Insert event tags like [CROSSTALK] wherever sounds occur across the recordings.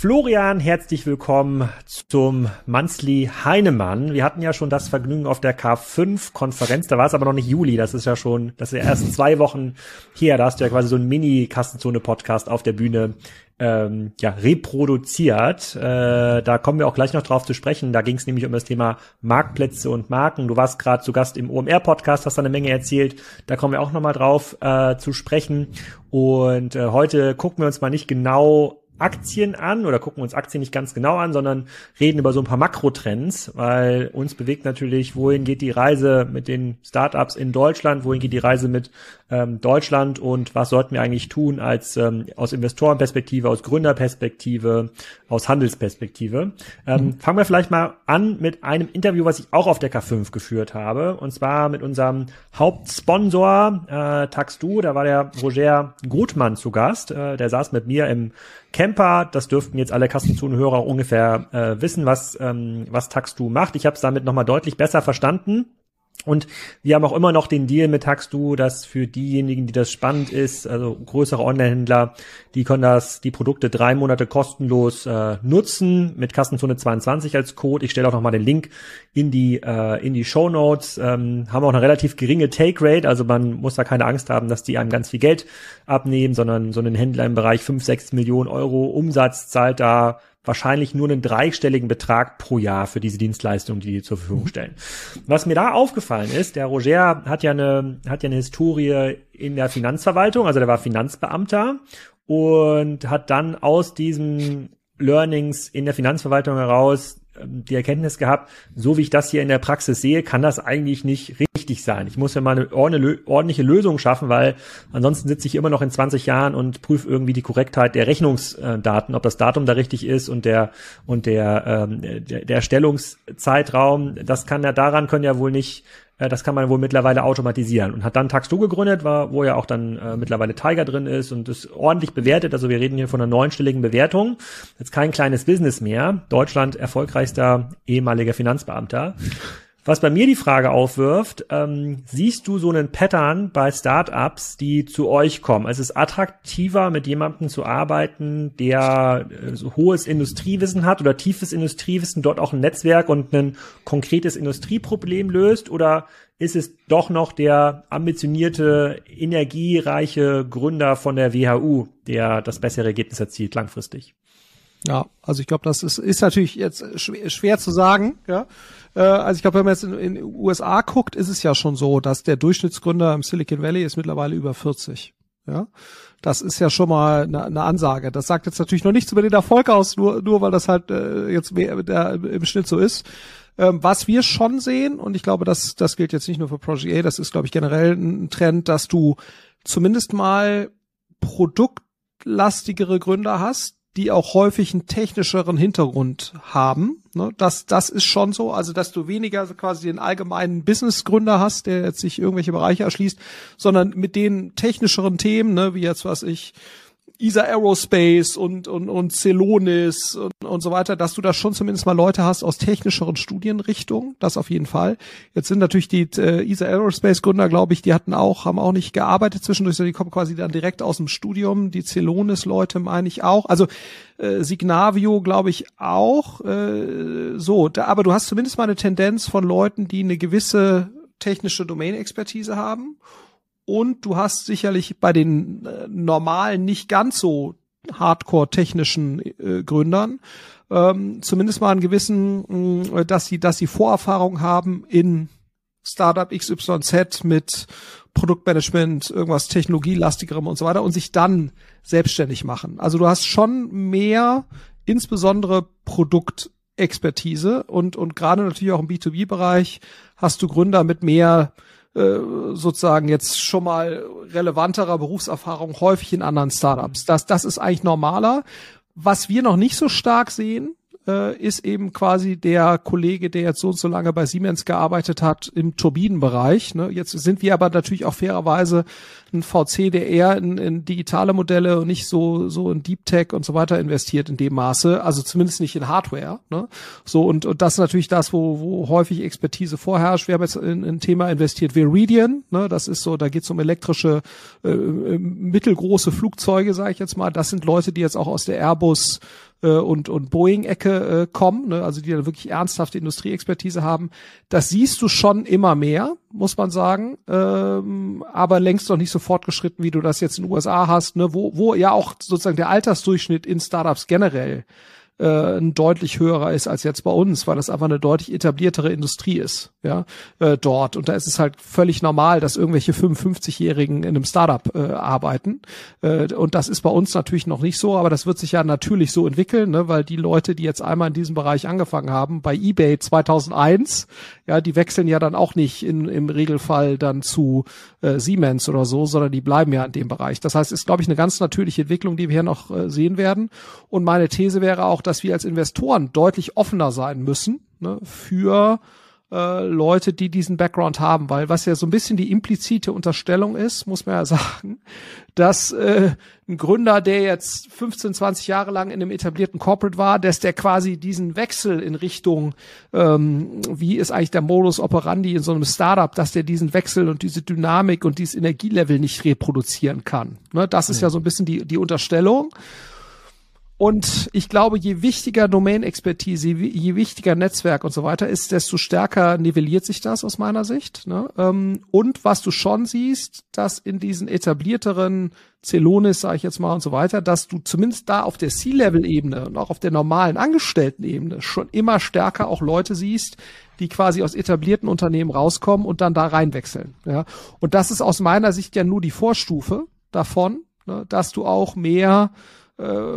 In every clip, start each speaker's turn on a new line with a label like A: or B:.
A: Florian, herzlich willkommen zum Monthly Heinemann. Wir hatten ja schon das Vergnügen auf der K5-Konferenz, da war es aber noch nicht Juli, das ist ja schon, das ist ja erst zwei Wochen her, da hast du ja quasi so einen Mini-Kassenzone-Podcast auf der Bühne ähm, ja, reproduziert. Äh, da kommen wir auch gleich noch drauf zu sprechen. Da ging es nämlich um das Thema Marktplätze und Marken. Du warst gerade zu Gast im OMR-Podcast, hast da eine Menge erzählt. Da kommen wir auch noch mal drauf äh, zu sprechen. Und äh, heute gucken wir uns mal nicht genau Aktien an oder gucken uns Aktien nicht ganz genau an, sondern reden über so ein paar Makrotrends, weil uns bewegt natürlich, wohin geht die Reise mit den Startups in Deutschland, wohin geht die Reise mit ähm, Deutschland und was sollten wir eigentlich tun als ähm, aus Investorenperspektive, aus Gründerperspektive, aus Handelsperspektive. Ähm, mhm. Fangen wir vielleicht mal an mit einem Interview, was ich auch auf der K5 geführt habe, und zwar mit unserem Hauptsponsor äh, Taxdu. Da war der Roger Gutmann zu Gast. Äh, der saß mit mir im Camper. Das dürften jetzt alle Kassenzunhörer ungefähr äh, wissen, was, ähm, was Taxdu macht. Ich habe es damit nochmal deutlich besser verstanden. Und wir haben auch immer noch den Deal mit Taxdu, dass für diejenigen, die das spannend ist, also größere Online-Händler, die können das, die Produkte drei Monate kostenlos äh, nutzen mit Kassenzone 22 als Code. Ich stelle auch nochmal den Link in die, äh, in die Show Notes. Ähm, haben auch eine relativ geringe Take Rate, also man muss da keine Angst haben, dass die einem ganz viel Geld abnehmen, sondern so ein Händler im Bereich 5, 6 Millionen Euro Umsatz zahlt da wahrscheinlich nur einen dreistelligen Betrag pro Jahr für diese Dienstleistung, die die zur Verfügung mhm. stellen. Was mir da aufgefallen ist, der Roger hat ja eine, hat ja eine Historie in der Finanzverwaltung, also der war Finanzbeamter und hat dann aus diesen Learnings in der Finanzverwaltung heraus die Erkenntnis gehabt, so wie ich das hier in der Praxis sehe, kann das eigentlich nicht richtig sein. Ich muss ja mal eine ordentliche Lösung schaffen, weil ansonsten sitze ich immer noch in 20 Jahren und prüfe irgendwie die Korrektheit der Rechnungsdaten, ob das Datum da richtig ist und der und der ähm, der, der Erstellungszeitraum. Das kann ja daran können ja wohl nicht äh, das kann man wohl mittlerweile automatisieren und hat dann Taxdo gegründet, war, wo ja auch dann äh, mittlerweile Tiger drin ist und ist ordentlich bewertet. Also wir reden hier von einer neunstelligen Bewertung. Jetzt kein kleines Business mehr. Deutschland erfolgreichster ehemaliger Finanzbeamter. Was bei mir die Frage aufwirft, ähm, siehst du so einen Pattern bei Startups, die zu euch kommen? Also es ist attraktiver, mit jemandem zu arbeiten, der äh, so hohes Industriewissen hat oder tiefes Industriewissen, dort auch ein Netzwerk und ein konkretes Industrieproblem löst? Oder ist es doch noch der ambitionierte, energiereiche Gründer von der WHU, der das bessere Ergebnis erzielt langfristig?
B: Ja, also ich glaube, das ist, ist natürlich jetzt schwer, schwer zu sagen, ja. Äh, also ich glaube, wenn man jetzt in, in USA guckt, ist es ja schon so, dass der Durchschnittsgründer im Silicon Valley ist mittlerweile über 40. Ja, das ist ja schon mal eine, eine Ansage. Das sagt jetzt natürlich noch nichts über den Erfolg aus, nur nur weil das halt äh, jetzt mehr, der, im Schnitt so ist. Ähm, was wir schon sehen und ich glaube, das das gilt jetzt nicht nur für Project A, das ist glaube ich generell ein Trend, dass du zumindest mal produktlastigere Gründer hast, die auch häufig einen technischeren Hintergrund haben. Ne? Das, das ist schon so, also dass du weniger quasi den allgemeinen Businessgründer hast, der jetzt sich irgendwelche Bereiche erschließt, sondern mit den technischeren Themen, ne, wie jetzt was ich ESA Aerospace und, und, und Celonis und, und so weiter, dass du da schon zumindest mal Leute hast aus technischeren Studienrichtungen, das auf jeden Fall. Jetzt sind natürlich die äh, ESA Aerospace Gründer, glaube ich, die hatten auch, haben auch nicht gearbeitet zwischendurch, sondern die kommen quasi dann direkt aus dem Studium. Die Celonis Leute meine ich auch. Also äh, Signavio, glaube ich, auch. Äh, so, da, aber du hast zumindest mal eine Tendenz von Leuten, die eine gewisse technische Domain-Expertise haben und du hast sicherlich bei den äh, normalen, nicht ganz so hardcore-technischen äh, Gründern ähm, zumindest mal einen gewissen, äh, dass sie, dass sie Vorerfahrung haben in Startup XYZ mit Produktmanagement, irgendwas technologielastigerem und so weiter und sich dann selbstständig machen. Also du hast schon mehr, insbesondere Produktexpertise und, und gerade natürlich auch im B2B-Bereich hast du Gründer mit mehr äh, sozusagen jetzt schon mal relevanterer Berufserfahrung häufig in anderen Startups. Das, das ist eigentlich normaler. Was wir noch nicht so stark sehen, äh, ist eben quasi der Kollege, der jetzt so und so lange bei Siemens gearbeitet hat im Turbinenbereich. Ne? Jetzt sind wir aber natürlich auch fairerweise ein VC, der eher in, in digitale Modelle und nicht so so in Deep Tech und so weiter investiert in dem Maße, also zumindest nicht in Hardware. Ne? So und, und das ist natürlich das, wo, wo häufig Expertise vorherrscht. Wir haben jetzt in ein Thema investiert, Viridian. Ne? Das ist so, da geht es um elektrische äh, äh, mittelgroße Flugzeuge, sage ich jetzt mal. Das sind Leute, die jetzt auch aus der Airbus äh, und, und Boeing-Ecke äh, kommen, ne, also die da wirklich ernsthafte Industrieexpertise haben. Das siehst du schon immer mehr, muss man sagen, ähm, aber längst noch nicht so fortgeschritten, wie du das jetzt in den USA hast, ne, wo, wo ja auch sozusagen der Altersdurchschnitt in Startups generell äh, ein deutlich höherer ist als jetzt bei uns, weil das einfach eine deutlich etabliertere Industrie ist, ja, äh, dort. Und da ist es halt völlig normal, dass irgendwelche 55-Jährigen in einem Startup äh, arbeiten. Äh, und das ist bei uns natürlich noch nicht so, aber das wird sich ja natürlich so entwickeln, ne, weil die Leute, die jetzt einmal in diesem Bereich angefangen haben, bei eBay 2001, ja, die wechseln ja dann auch nicht in, im Regelfall dann zu äh, Siemens oder so, sondern die bleiben ja in dem Bereich. Das heißt, ist, glaube ich, eine ganz natürliche Entwicklung, die wir hier noch äh, sehen werden. Und meine These wäre auch, wir als Investoren deutlich offener sein müssen ne, für äh, Leute, die diesen Background haben, weil was ja so ein bisschen die implizite Unterstellung ist, muss man ja [LAUGHS] sagen, dass äh, ein Gründer, der jetzt 15, 20 Jahre lang in einem etablierten Corporate war, dass der quasi diesen Wechsel in Richtung, ähm, wie ist eigentlich der Modus operandi in so einem Startup, dass der diesen Wechsel und diese Dynamik und dieses Energielevel nicht reproduzieren kann. Ne, das ist ja. ja so ein bisschen die, die Unterstellung. Und ich glaube, je wichtiger Domain-Expertise, je wichtiger Netzwerk und so weiter ist, desto stärker nivelliert sich das aus meiner Sicht. Ne? Ähm, und was du schon siehst, dass in diesen etablierteren Celonis, sage ich jetzt mal und so weiter, dass du zumindest da auf der C-Level-Ebene und auch auf der normalen Angestellten-Ebene schon immer stärker auch Leute siehst, die quasi aus etablierten Unternehmen rauskommen und dann da reinwechseln. Ja? Und das ist aus meiner Sicht ja nur die Vorstufe davon, ne? dass du auch mehr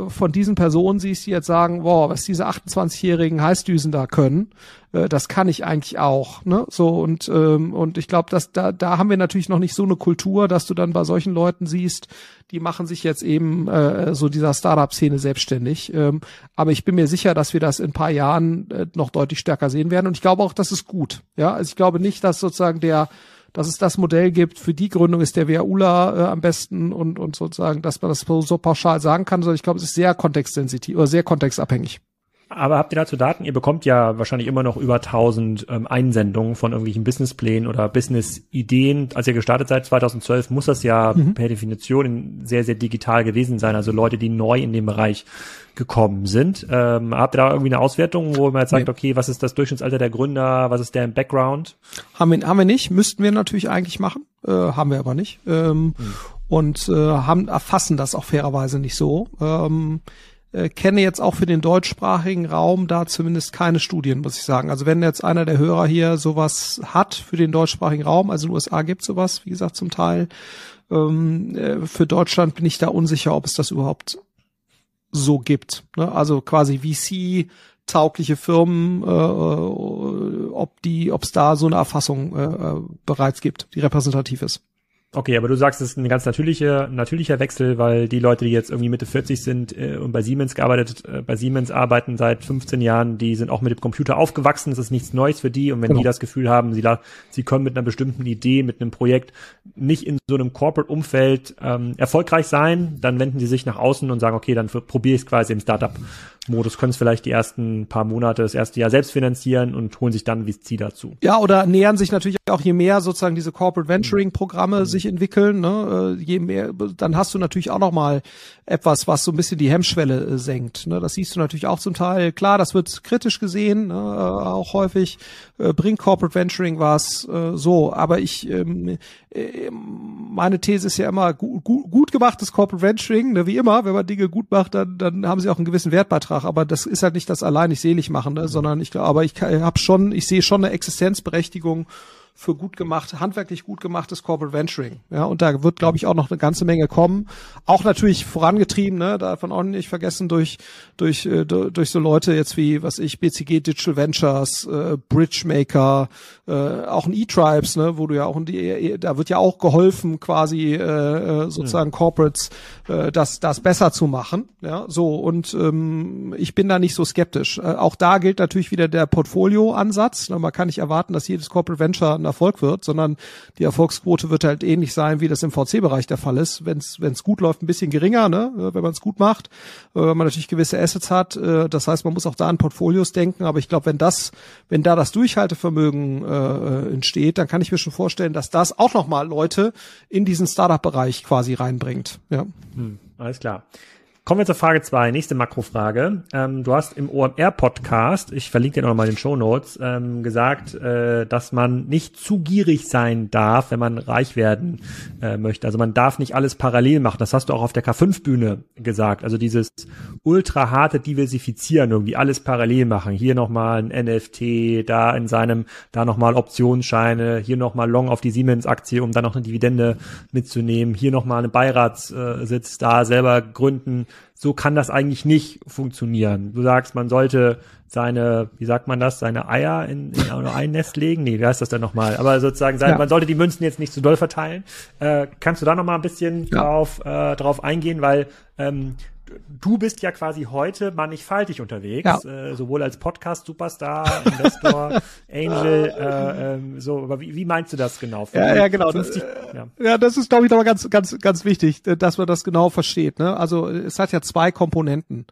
B: von diesen Personen siehst, die jetzt sagen, wow, was diese 28-jährigen Heißdüsen da können, äh, das kann ich eigentlich auch. Ne? So und ähm, und ich glaube, dass da da haben wir natürlich noch nicht so eine Kultur, dass du dann bei solchen Leuten siehst, die machen sich jetzt eben äh, so dieser Startup-Szene selbstständig. Ähm, aber ich bin mir sicher, dass wir das in ein paar Jahren äh, noch deutlich stärker sehen werden. Und ich glaube auch, das ist gut. Ja, also ich glaube nicht, dass sozusagen der dass es das Modell gibt, für die Gründung ist der WAULA äh, am besten und, und sozusagen, dass man das so, so pauschal sagen kann, sondern ich glaube, es ist sehr kontextsensitiv oder sehr kontextabhängig.
A: Aber habt ihr dazu Daten? Ihr bekommt ja wahrscheinlich immer noch über 1000 ähm, Einsendungen von irgendwelchen Businessplänen oder Business-Ideen. Als ihr gestartet seid 2012, muss das ja mhm. per Definition sehr, sehr digital gewesen sein. Also Leute, die neu in dem Bereich gekommen sind. Ähm, habt ihr da irgendwie eine Auswertung, wo man jetzt sagt, nee. okay, was ist das Durchschnittsalter der Gründer, was ist deren Background?
B: Haben wir, haben wir nicht, müssten wir natürlich eigentlich machen, äh, haben wir aber nicht. Ähm, hm. Und äh, haben erfassen das auch fairerweise nicht so. Ähm, äh, kenne jetzt auch für den deutschsprachigen Raum da zumindest keine Studien, muss ich sagen. Also wenn jetzt einer der Hörer hier sowas hat für den deutschsprachigen Raum, also in den USA gibt sowas, wie gesagt, zum Teil. Ähm, äh, für Deutschland bin ich da unsicher, ob es das überhaupt so gibt. Ne? Also quasi VC taugliche Firmen, äh, äh ob die, ob es da so eine Erfassung äh, äh, bereits gibt, die repräsentativ ist.
A: Okay, aber du sagst, es ist ein ganz natürlicher, natürlicher Wechsel, weil die Leute, die jetzt irgendwie Mitte 40 sind äh, und bei Siemens gearbeitet, äh, bei Siemens arbeiten seit 15 Jahren, die sind auch mit dem Computer aufgewachsen, das ist nichts Neues für die. Und wenn genau. die das Gefühl haben, sie, sie können mit einer bestimmten Idee, mit einem Projekt nicht in so einem Corporate-Umfeld ähm, erfolgreich sein, dann wenden sie sich nach außen und sagen, okay, dann probiere ich es quasi im Startup Modus können es vielleicht die ersten paar Monate, das erste Jahr selbst finanzieren und holen sich dann VC dazu.
B: Ja, oder nähern sich natürlich auch je mehr sozusagen diese Corporate Venturing Programme mhm. sich entwickeln, ne, äh, je mehr, dann hast du natürlich auch noch mal etwas, was so ein bisschen die Hemmschwelle äh, senkt. Ne? Das siehst du natürlich auch zum Teil. Klar, das wird kritisch gesehen, ne? äh, auch häufig. Bringt Corporate Venturing was so, aber ich ähm, äh, meine These ist ja immer gut, gut, gut gemachtes Corporate Venturing, ne? wie immer, wenn man Dinge gut macht, dann, dann haben sie auch einen gewissen Wertbeitrag. Aber das ist halt nicht das alleinig selig machen, ne? sondern ich glaube, aber ich habe schon, ich sehe schon eine Existenzberechtigung für gut gemacht, handwerklich gut gemachtes Corporate Venturing. Ja, und da wird, glaube ich, auch noch eine ganze Menge kommen. Auch natürlich vorangetrieben, ne, davon auch nicht vergessen durch, durch, äh, durch so Leute jetzt wie, was ich, BCG Digital Ventures, äh, Bridgemaker, äh, auch ein E-Tribes, ne, wo du ja auch in die, da wird ja auch geholfen, quasi äh, äh sozusagen ja. Corporates äh, das, das besser zu machen. Ja, so und ähm, ich bin da nicht so skeptisch. Äh, auch da gilt natürlich wieder der Portfolio-Ansatz. Man kann nicht erwarten, dass jedes Corporate Venture ein Erfolg wird, sondern die Erfolgsquote wird halt ähnlich sein, wie das im VC-Bereich der Fall ist. Wenn es gut läuft, ein bisschen geringer, ne, wenn man es gut macht, äh, wenn man natürlich gewisse Assets hat. Äh, das heißt, man muss auch da an Portfolios denken. Aber ich glaube, wenn das, wenn da das Durchhaltevermögen äh, entsteht, dann kann ich mir schon vorstellen, dass das auch nochmal Leute in diesen Startup-Bereich quasi reinbringt. Ja.
A: Hm, alles klar. Kommen wir zur Frage zwei. nächste Makrofrage. Ähm, du hast im OMR-Podcast, ich verlinke dir nochmal den Show Notes, ähm, gesagt, äh, dass man nicht zu gierig sein darf, wenn man reich werden äh, möchte. Also man darf nicht alles parallel machen. Das hast du auch auf der K5-Bühne gesagt. Also dieses ultra harte Diversifizieren, irgendwie alles parallel machen. Hier nochmal ein NFT, da in seinem, da nochmal Optionsscheine, hier nochmal Long auf die Siemens-Aktie, um dann noch eine Dividende mitzunehmen, hier nochmal eine Beiratssitz da selber gründen so kann das eigentlich nicht funktionieren. Du sagst, man sollte seine, wie sagt man das, seine Eier in, in ein [LAUGHS] Nest legen? Nee, wie heißt das denn nochmal? Aber sozusagen, sein, ja. man sollte die Münzen jetzt nicht zu doll verteilen. Äh, kannst du da nochmal ein bisschen ja. drauf, äh, drauf eingehen? Weil ähm, du bist ja quasi heute mannigfaltig unterwegs, ja. äh, sowohl als Podcast-Superstar, Investor, [LAUGHS] Angel, äh, ähm, so, aber wie, wie meinst du das genau?
B: Ja, ja, genau. 50, das, ja. ja, das ist, glaube ich, aber ganz, ganz, ganz wichtig, dass man das genau versteht. Ne? Also es hat ja zwei Komponenten.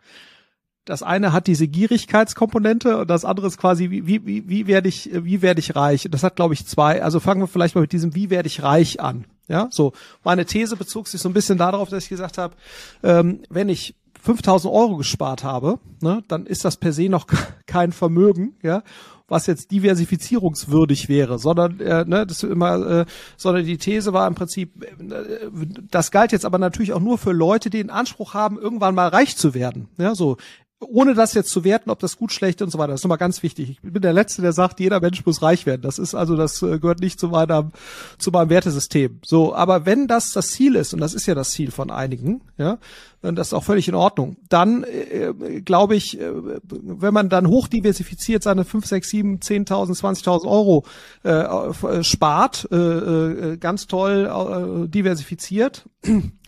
B: Das eine hat diese Gierigkeitskomponente und das andere ist quasi, wie, wie, wie, wie werde ich, wie werde ich reich? Das hat, glaube ich, zwei. Also fangen wir vielleicht mal mit diesem, wie werde ich reich an? Ja, so. Meine These bezog sich so ein bisschen darauf, dass ich gesagt habe, ähm, wenn ich 5000 Euro gespart habe, ne, dann ist das per se noch kein Vermögen, ja, was jetzt diversifizierungswürdig wäre, sondern äh, ne, das immer, äh, sondern die These war im Prinzip, äh, das galt jetzt aber natürlich auch nur für Leute, die den Anspruch haben, irgendwann mal reich zu werden. Ja, so ohne das jetzt zu werten, ob das gut, schlecht und so weiter. Das ist nochmal ganz wichtig. Ich bin der Letzte, der sagt, jeder Mensch muss reich werden. Das ist also, das äh, gehört nicht zu meinem, zu meinem Wertesystem. So, aber wenn das das Ziel ist, und das ist ja das Ziel von einigen, ja, und das ist auch völlig in Ordnung, dann äh, glaube ich, äh, wenn man dann hochdiversifiziert seine 5, 6, 7, 10.000, 20.000 Euro äh, spart, äh, äh, ganz toll äh, diversifiziert,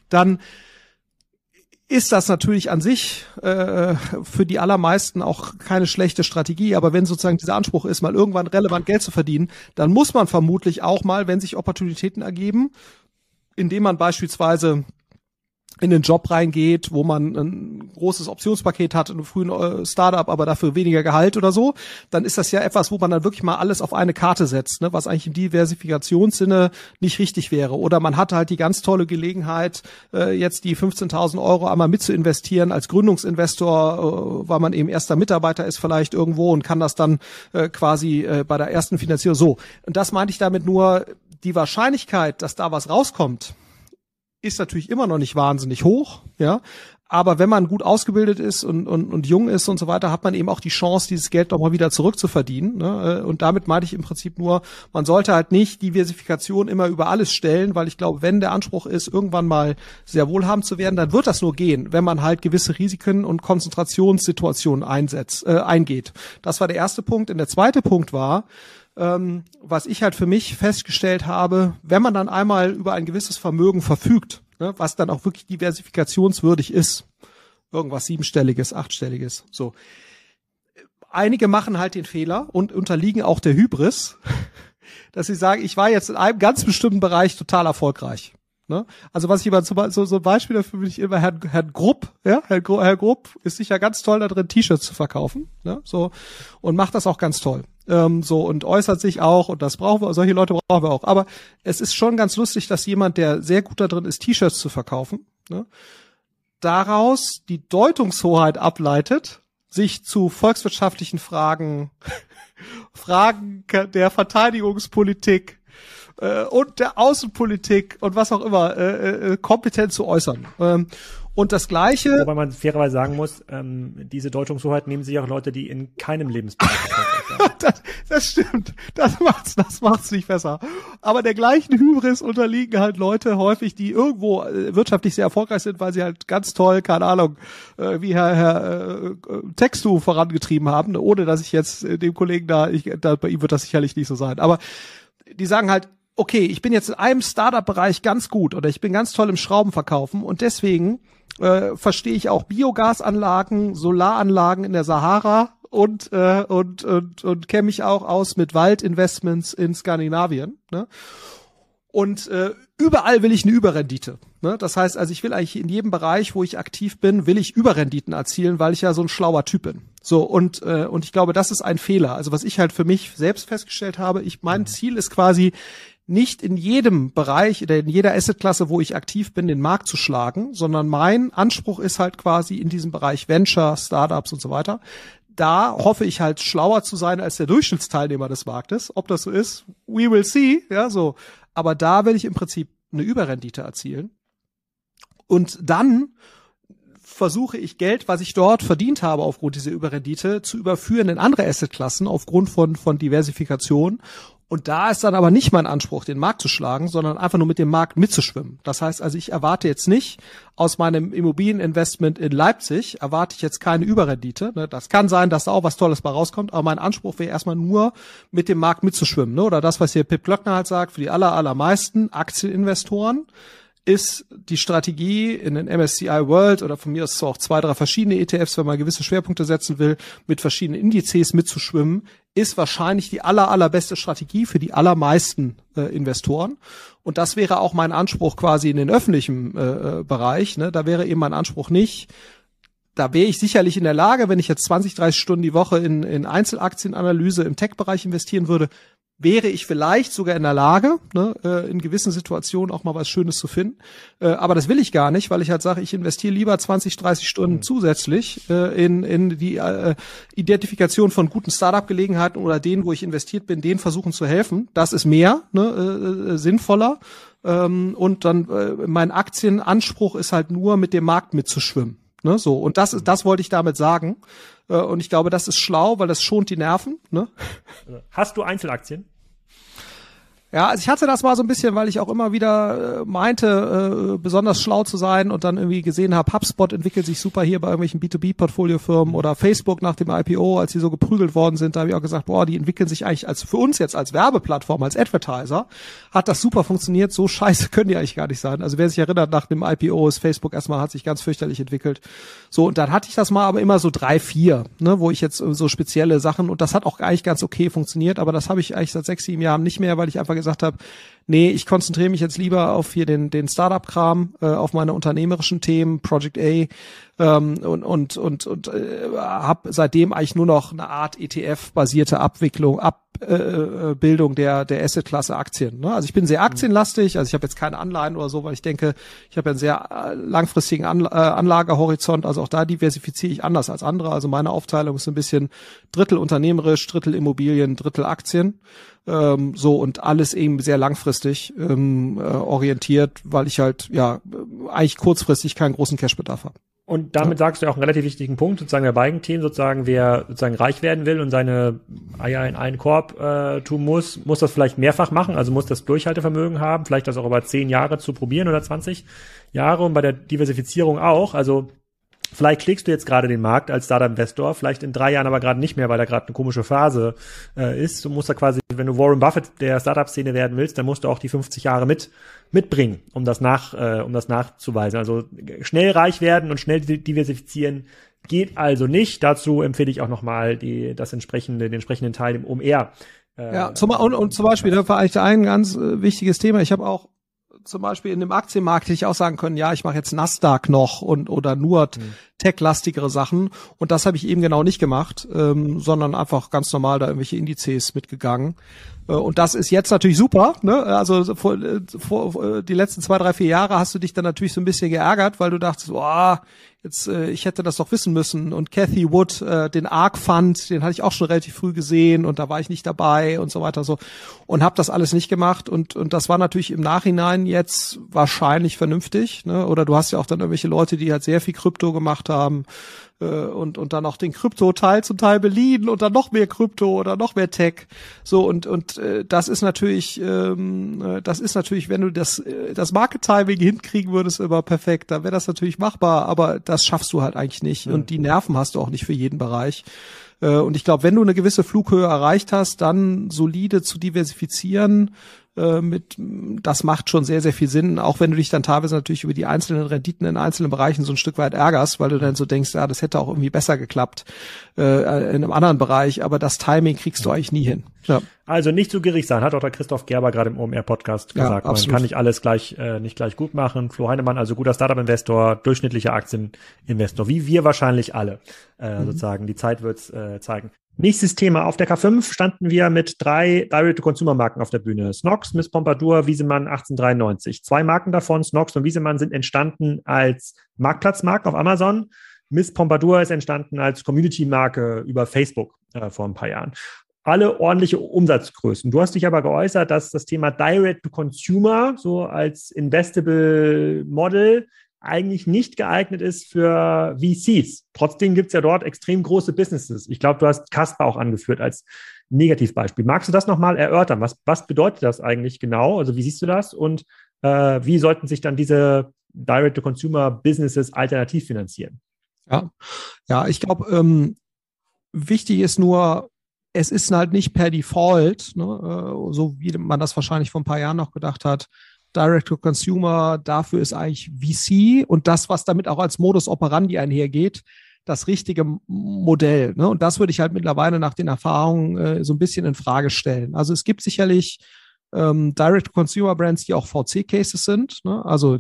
B: dann ist das natürlich an sich äh, für die allermeisten auch keine schlechte Strategie. Aber wenn sozusagen dieser Anspruch ist, mal irgendwann relevant Geld zu verdienen, dann muss man vermutlich auch mal, wenn sich Opportunitäten ergeben, indem man beispielsweise in den Job reingeht, wo man ein großes Optionspaket hat, in einem frühen äh, Startup, aber dafür weniger Gehalt oder so, dann ist das ja etwas, wo man dann wirklich mal alles auf eine Karte setzt, ne, was eigentlich im Diversifikationssinne nicht richtig wäre. Oder man hat halt die ganz tolle Gelegenheit, äh, jetzt die 15.000 Euro einmal mit zu investieren als Gründungsinvestor, äh, weil man eben erster Mitarbeiter ist vielleicht irgendwo und kann das dann äh, quasi äh, bei der ersten Finanzierung so. Und das meinte ich damit nur, die Wahrscheinlichkeit, dass da was rauskommt, ist natürlich immer noch nicht wahnsinnig hoch, ja. Aber wenn man gut ausgebildet ist und, und, und jung ist und so weiter, hat man eben auch die Chance, dieses Geld doch mal wieder zurückzuverdienen. Ne? Und damit meine ich im Prinzip nur, man sollte halt nicht Diversifikation immer über alles stellen, weil ich glaube, wenn der Anspruch ist, irgendwann mal sehr wohlhabend zu werden, dann wird das nur gehen, wenn man halt gewisse Risiken und Konzentrationssituationen einsetzt, äh, eingeht. Das war der erste Punkt. Und der zweite Punkt war, ähm, was ich halt für mich festgestellt habe, wenn man dann einmal über ein gewisses Vermögen verfügt, ne, was dann auch wirklich diversifikationswürdig ist, irgendwas siebenstelliges, achtstelliges, so. Einige machen halt den Fehler und unterliegen auch der Hybris, [LAUGHS] dass sie sagen, ich war jetzt in einem ganz bestimmten Bereich total erfolgreich. Ne? Also was ich immer zum, so, so ein Beispiel dafür bin ich immer Herrn, Herrn Grupp, ja, Herr, Herr Grupp ist sicher ganz toll da drin, T-Shirts zu verkaufen, ne? so und macht das auch ganz toll, ähm, so und äußert sich auch und das brauchen wir, solche Leute brauchen wir auch. Aber es ist schon ganz lustig, dass jemand, der sehr gut da drin ist, T-Shirts zu verkaufen, ne? daraus die Deutungshoheit ableitet, sich zu volkswirtschaftlichen Fragen, [LAUGHS] Fragen der Verteidigungspolitik äh, und der Außenpolitik und was auch immer äh, äh, kompetent zu äußern. Ähm, und das Gleiche.
A: Wobei man fairerweise sagen muss, ähm, diese Deutungshoheit nehmen sich auch Leute, die in keinem Lebensbereich [LAUGHS]
B: das, das stimmt. Das macht's, das macht's nicht besser. Aber der gleichen Hybris unterliegen halt Leute häufig, die irgendwo äh, wirtschaftlich sehr erfolgreich sind, weil sie halt ganz toll, keine Ahnung, äh, wie Herr, Herr äh, Textu vorangetrieben haben, ohne dass ich jetzt äh, dem Kollegen da, ich, da, bei ihm wird das sicherlich nicht so sein. Aber die sagen halt, okay, ich bin jetzt in einem Startup-Bereich ganz gut oder ich bin ganz toll im Schraubenverkaufen und deswegen äh, verstehe ich auch Biogasanlagen, Solaranlagen in der Sahara und äh, und und, und kenne mich auch aus mit Waldinvestments in Skandinavien. Ne? Und äh, überall will ich eine Überrendite. Ne? Das heißt, also ich will eigentlich in jedem Bereich, wo ich aktiv bin, will ich Überrenditen erzielen, weil ich ja so ein schlauer Typ bin. So und äh, und ich glaube, das ist ein Fehler. Also was ich halt für mich selbst festgestellt habe, ich mein Ziel ist quasi nicht in jedem Bereich oder in jeder Assetklasse, wo ich aktiv bin, den Markt zu schlagen, sondern mein Anspruch ist halt quasi in diesem Bereich Venture, Startups und so weiter. Da hoffe ich halt schlauer zu sein als der Durchschnittsteilnehmer des Marktes. Ob das so ist, we will see, ja, so. Aber da will ich im Prinzip eine Überrendite erzielen. Und dann versuche ich Geld, was ich dort verdient habe aufgrund dieser Überrendite, zu überführen in andere Assetklassen aufgrund von, von Diversifikation. Und da ist dann aber nicht mein Anspruch, den Markt zu schlagen, sondern einfach nur mit dem Markt mitzuschwimmen. Das heißt also, ich erwarte jetzt nicht aus meinem Immobilieninvestment in Leipzig, erwarte ich jetzt keine Überrendite. Ne? Das kann sein, dass da auch was Tolles bei rauskommt, aber mein Anspruch wäre erstmal nur, mit dem Markt mitzuschwimmen. Ne? Oder das, was hier Pip Glöckner halt sagt, für die aller, allermeisten Aktieninvestoren ist die Strategie in den MSCI World oder von mir aus auch zwei, drei verschiedene ETFs, wenn man gewisse Schwerpunkte setzen will, mit verschiedenen Indizes mitzuschwimmen, ist wahrscheinlich die aller, allerbeste Strategie für die allermeisten äh, Investoren. Und das wäre auch mein Anspruch quasi in den öffentlichen äh, äh Bereich. Ne? Da wäre eben mein Anspruch nicht, da wäre ich sicherlich in der Lage, wenn ich jetzt 20, 30 Stunden die Woche in, in Einzelaktienanalyse im Tech-Bereich investieren würde, wäre ich vielleicht sogar in der Lage, ne, äh, in gewissen Situationen auch mal was Schönes zu finden. Äh, aber das will ich gar nicht, weil ich halt sage, ich investiere lieber 20, 30 Stunden mhm. zusätzlich äh, in, in die äh, Identifikation von guten Startup-Gelegenheiten oder denen, wo ich investiert bin, denen versuchen zu helfen. Das ist mehr ne, äh, sinnvoller. Ähm, und dann äh, mein Aktienanspruch ist halt nur, mit dem Markt mitzuschwimmen. Ne, so. Und das, ist, das wollte ich damit sagen. Äh, und ich glaube, das ist schlau, weil das schont die Nerven. Ne?
A: Hast du Einzelaktien?
B: Ja, also ich hatte das mal so ein bisschen, weil ich auch immer wieder äh, meinte, äh, besonders schlau zu sein und dann irgendwie gesehen habe, HubSpot entwickelt sich super hier bei irgendwelchen B2B-Portfoliofirmen oder Facebook nach dem IPO, als sie so geprügelt worden sind, da habe ich auch gesagt, boah, die entwickeln sich eigentlich als für uns jetzt als Werbeplattform, als Advertiser, hat das super funktioniert, so scheiße können die eigentlich gar nicht sein. Also wer sich erinnert, nach dem IPO ist Facebook erstmal hat sich ganz fürchterlich entwickelt. So, und dann hatte ich das mal aber immer so drei, vier, ne, wo ich jetzt so spezielle Sachen und das hat auch eigentlich ganz okay funktioniert, aber das habe ich eigentlich seit sechs, sieben Jahren nicht mehr, weil ich einfach gesagt habe, nee, ich konzentriere mich jetzt lieber auf hier den, den Startup-Kram, äh, auf meine unternehmerischen Themen, Project A ähm, und, und, und, und äh, habe seitdem eigentlich nur noch eine Art ETF-basierte Abwicklung, Abbildung äh, der, der Asset-Klasse Aktien. Ne? Also ich bin sehr mhm. aktienlastig, also ich habe jetzt keine Anleihen oder so, weil ich denke, ich habe einen sehr äh, langfristigen An äh, Anlagehorizont, also auch da diversifiziere ich anders als andere. Also meine Aufteilung ist ein bisschen Drittel unternehmerisch, Drittel Immobilien, Drittel Aktien ähm, so und alles eben sehr langfristig ähm, äh, orientiert, weil ich halt ja eigentlich kurzfristig keinen großen Cashbedarf habe.
A: Und damit ja. sagst du auch einen relativ wichtigen Punkt, sozusagen bei beiden Themen, sozusagen, wer sozusagen reich werden will und seine Eier in einen Korb äh, tun muss, muss das vielleicht mehrfach machen, also muss das Durchhaltevermögen haben, vielleicht das auch über zehn Jahre zu probieren oder 20 Jahre und bei der Diversifizierung auch. Also Vielleicht klickst du jetzt gerade den Markt als Startup-Investor, vielleicht in drei Jahren aber gerade nicht mehr, weil da gerade eine komische Phase äh, ist. Du musst da quasi, wenn du Warren Buffett der Startup-Szene werden willst, dann musst du auch die 50 Jahre mit mitbringen, um das nach, äh, um das nachzuweisen. Also schnell reich werden und schnell diversifizieren geht also nicht. Dazu empfehle ich auch nochmal die, das entsprechende, den entsprechenden Teil im OMR.
B: Äh, ja, zum, und, und zum Beispiel, da war eigentlich ein ganz äh, wichtiges Thema. Ich habe auch zum Beispiel in dem Aktienmarkt hätte ich auch sagen können, ja, ich mache jetzt Nasdaq noch und oder nur mhm. tech-lastigere Sachen. Und das habe ich eben genau nicht gemacht, ähm, sondern einfach ganz normal da irgendwelche Indizes mitgegangen. Äh, und das ist jetzt natürlich super. Ne? Also vor, äh, vor, äh, die letzten zwei, drei, vier Jahre hast du dich dann natürlich so ein bisschen geärgert, weil du dachtest, boah, jetzt äh, ich hätte das doch wissen müssen. Und Cathy Wood, äh, den Arc Fund, den hatte ich auch schon relativ früh gesehen und da war ich nicht dabei und so weiter so und habe das alles nicht gemacht und und das war natürlich im Nachhinein jetzt wahrscheinlich vernünftig. Ne? Oder du hast ja auch dann irgendwelche Leute, die halt sehr viel Krypto gemacht haben und und dann auch den Krypto-Teil zum Teil beliehen und dann noch mehr Krypto oder noch mehr Tech. So und und äh, das ist natürlich ähm, äh, das ist natürlich, wenn du das äh, das Market Timing hinkriegen würdest, immer perfekt. Dann wäre das natürlich machbar, aber das schaffst du halt eigentlich nicht mhm. und die Nerven hast du auch nicht für jeden Bereich. Äh, und ich glaube, wenn du eine gewisse Flughöhe erreicht hast, dann solide zu diversifizieren äh, mit, das macht schon sehr, sehr viel Sinn, auch wenn du dich dann teilweise natürlich über die einzelnen Renditen in einzelnen Bereichen so ein Stück weit ärgerst, weil du dann so denkst, ja, das hätte auch irgendwie besser geklappt äh, in einem anderen Bereich, aber das Timing kriegst du eigentlich nie hin. Ja.
A: Also nicht zu gierig sein, hat auch der Christoph Gerber gerade im OMR-Podcast gesagt. Ja, Man kann nicht alles gleich, äh, nicht gleich gut machen. Flo Heinemann, also guter Startup-Investor, durchschnittlicher Aktieninvestor, wie wir wahrscheinlich alle, äh, mhm. sozusagen. Die Zeit wird's äh, zeigen. Nächstes Thema. Auf der K5 standen wir mit drei Direct-to-Consumer-Marken auf der Bühne. Snox, Miss Pompadour, Wiesemann 1893. Zwei Marken davon, Snox und Wiesemann, sind entstanden als Marktplatzmarken auf Amazon. Miss Pompadour ist entstanden als Community-Marke über Facebook äh, vor ein paar Jahren. Alle ordentliche Umsatzgrößen. Du hast dich aber geäußert, dass das Thema Direct-to-Consumer so als Investable Model eigentlich nicht geeignet ist für VCs. Trotzdem gibt es ja dort extrem große Businesses. Ich glaube, du hast Casper auch angeführt als Negativbeispiel. Magst du das nochmal erörtern? Was, was bedeutet das eigentlich genau? Also wie siehst du das? Und äh, wie sollten sich dann diese Direct-to-Consumer-Businesses alternativ finanzieren?
B: Ja, ja ich glaube, ähm, wichtig ist nur, es ist halt nicht per Default, ne, äh, so wie man das wahrscheinlich vor ein paar Jahren noch gedacht hat, Direct-to-Consumer, dafür ist eigentlich VC und das, was damit auch als Modus operandi einhergeht, das richtige Modell. Ne? Und das würde ich halt mittlerweile nach den Erfahrungen äh, so ein bisschen in Frage stellen. Also es gibt sicherlich ähm, Direct-to-Consumer-Brands, die auch VC-Cases sind. Ne? Also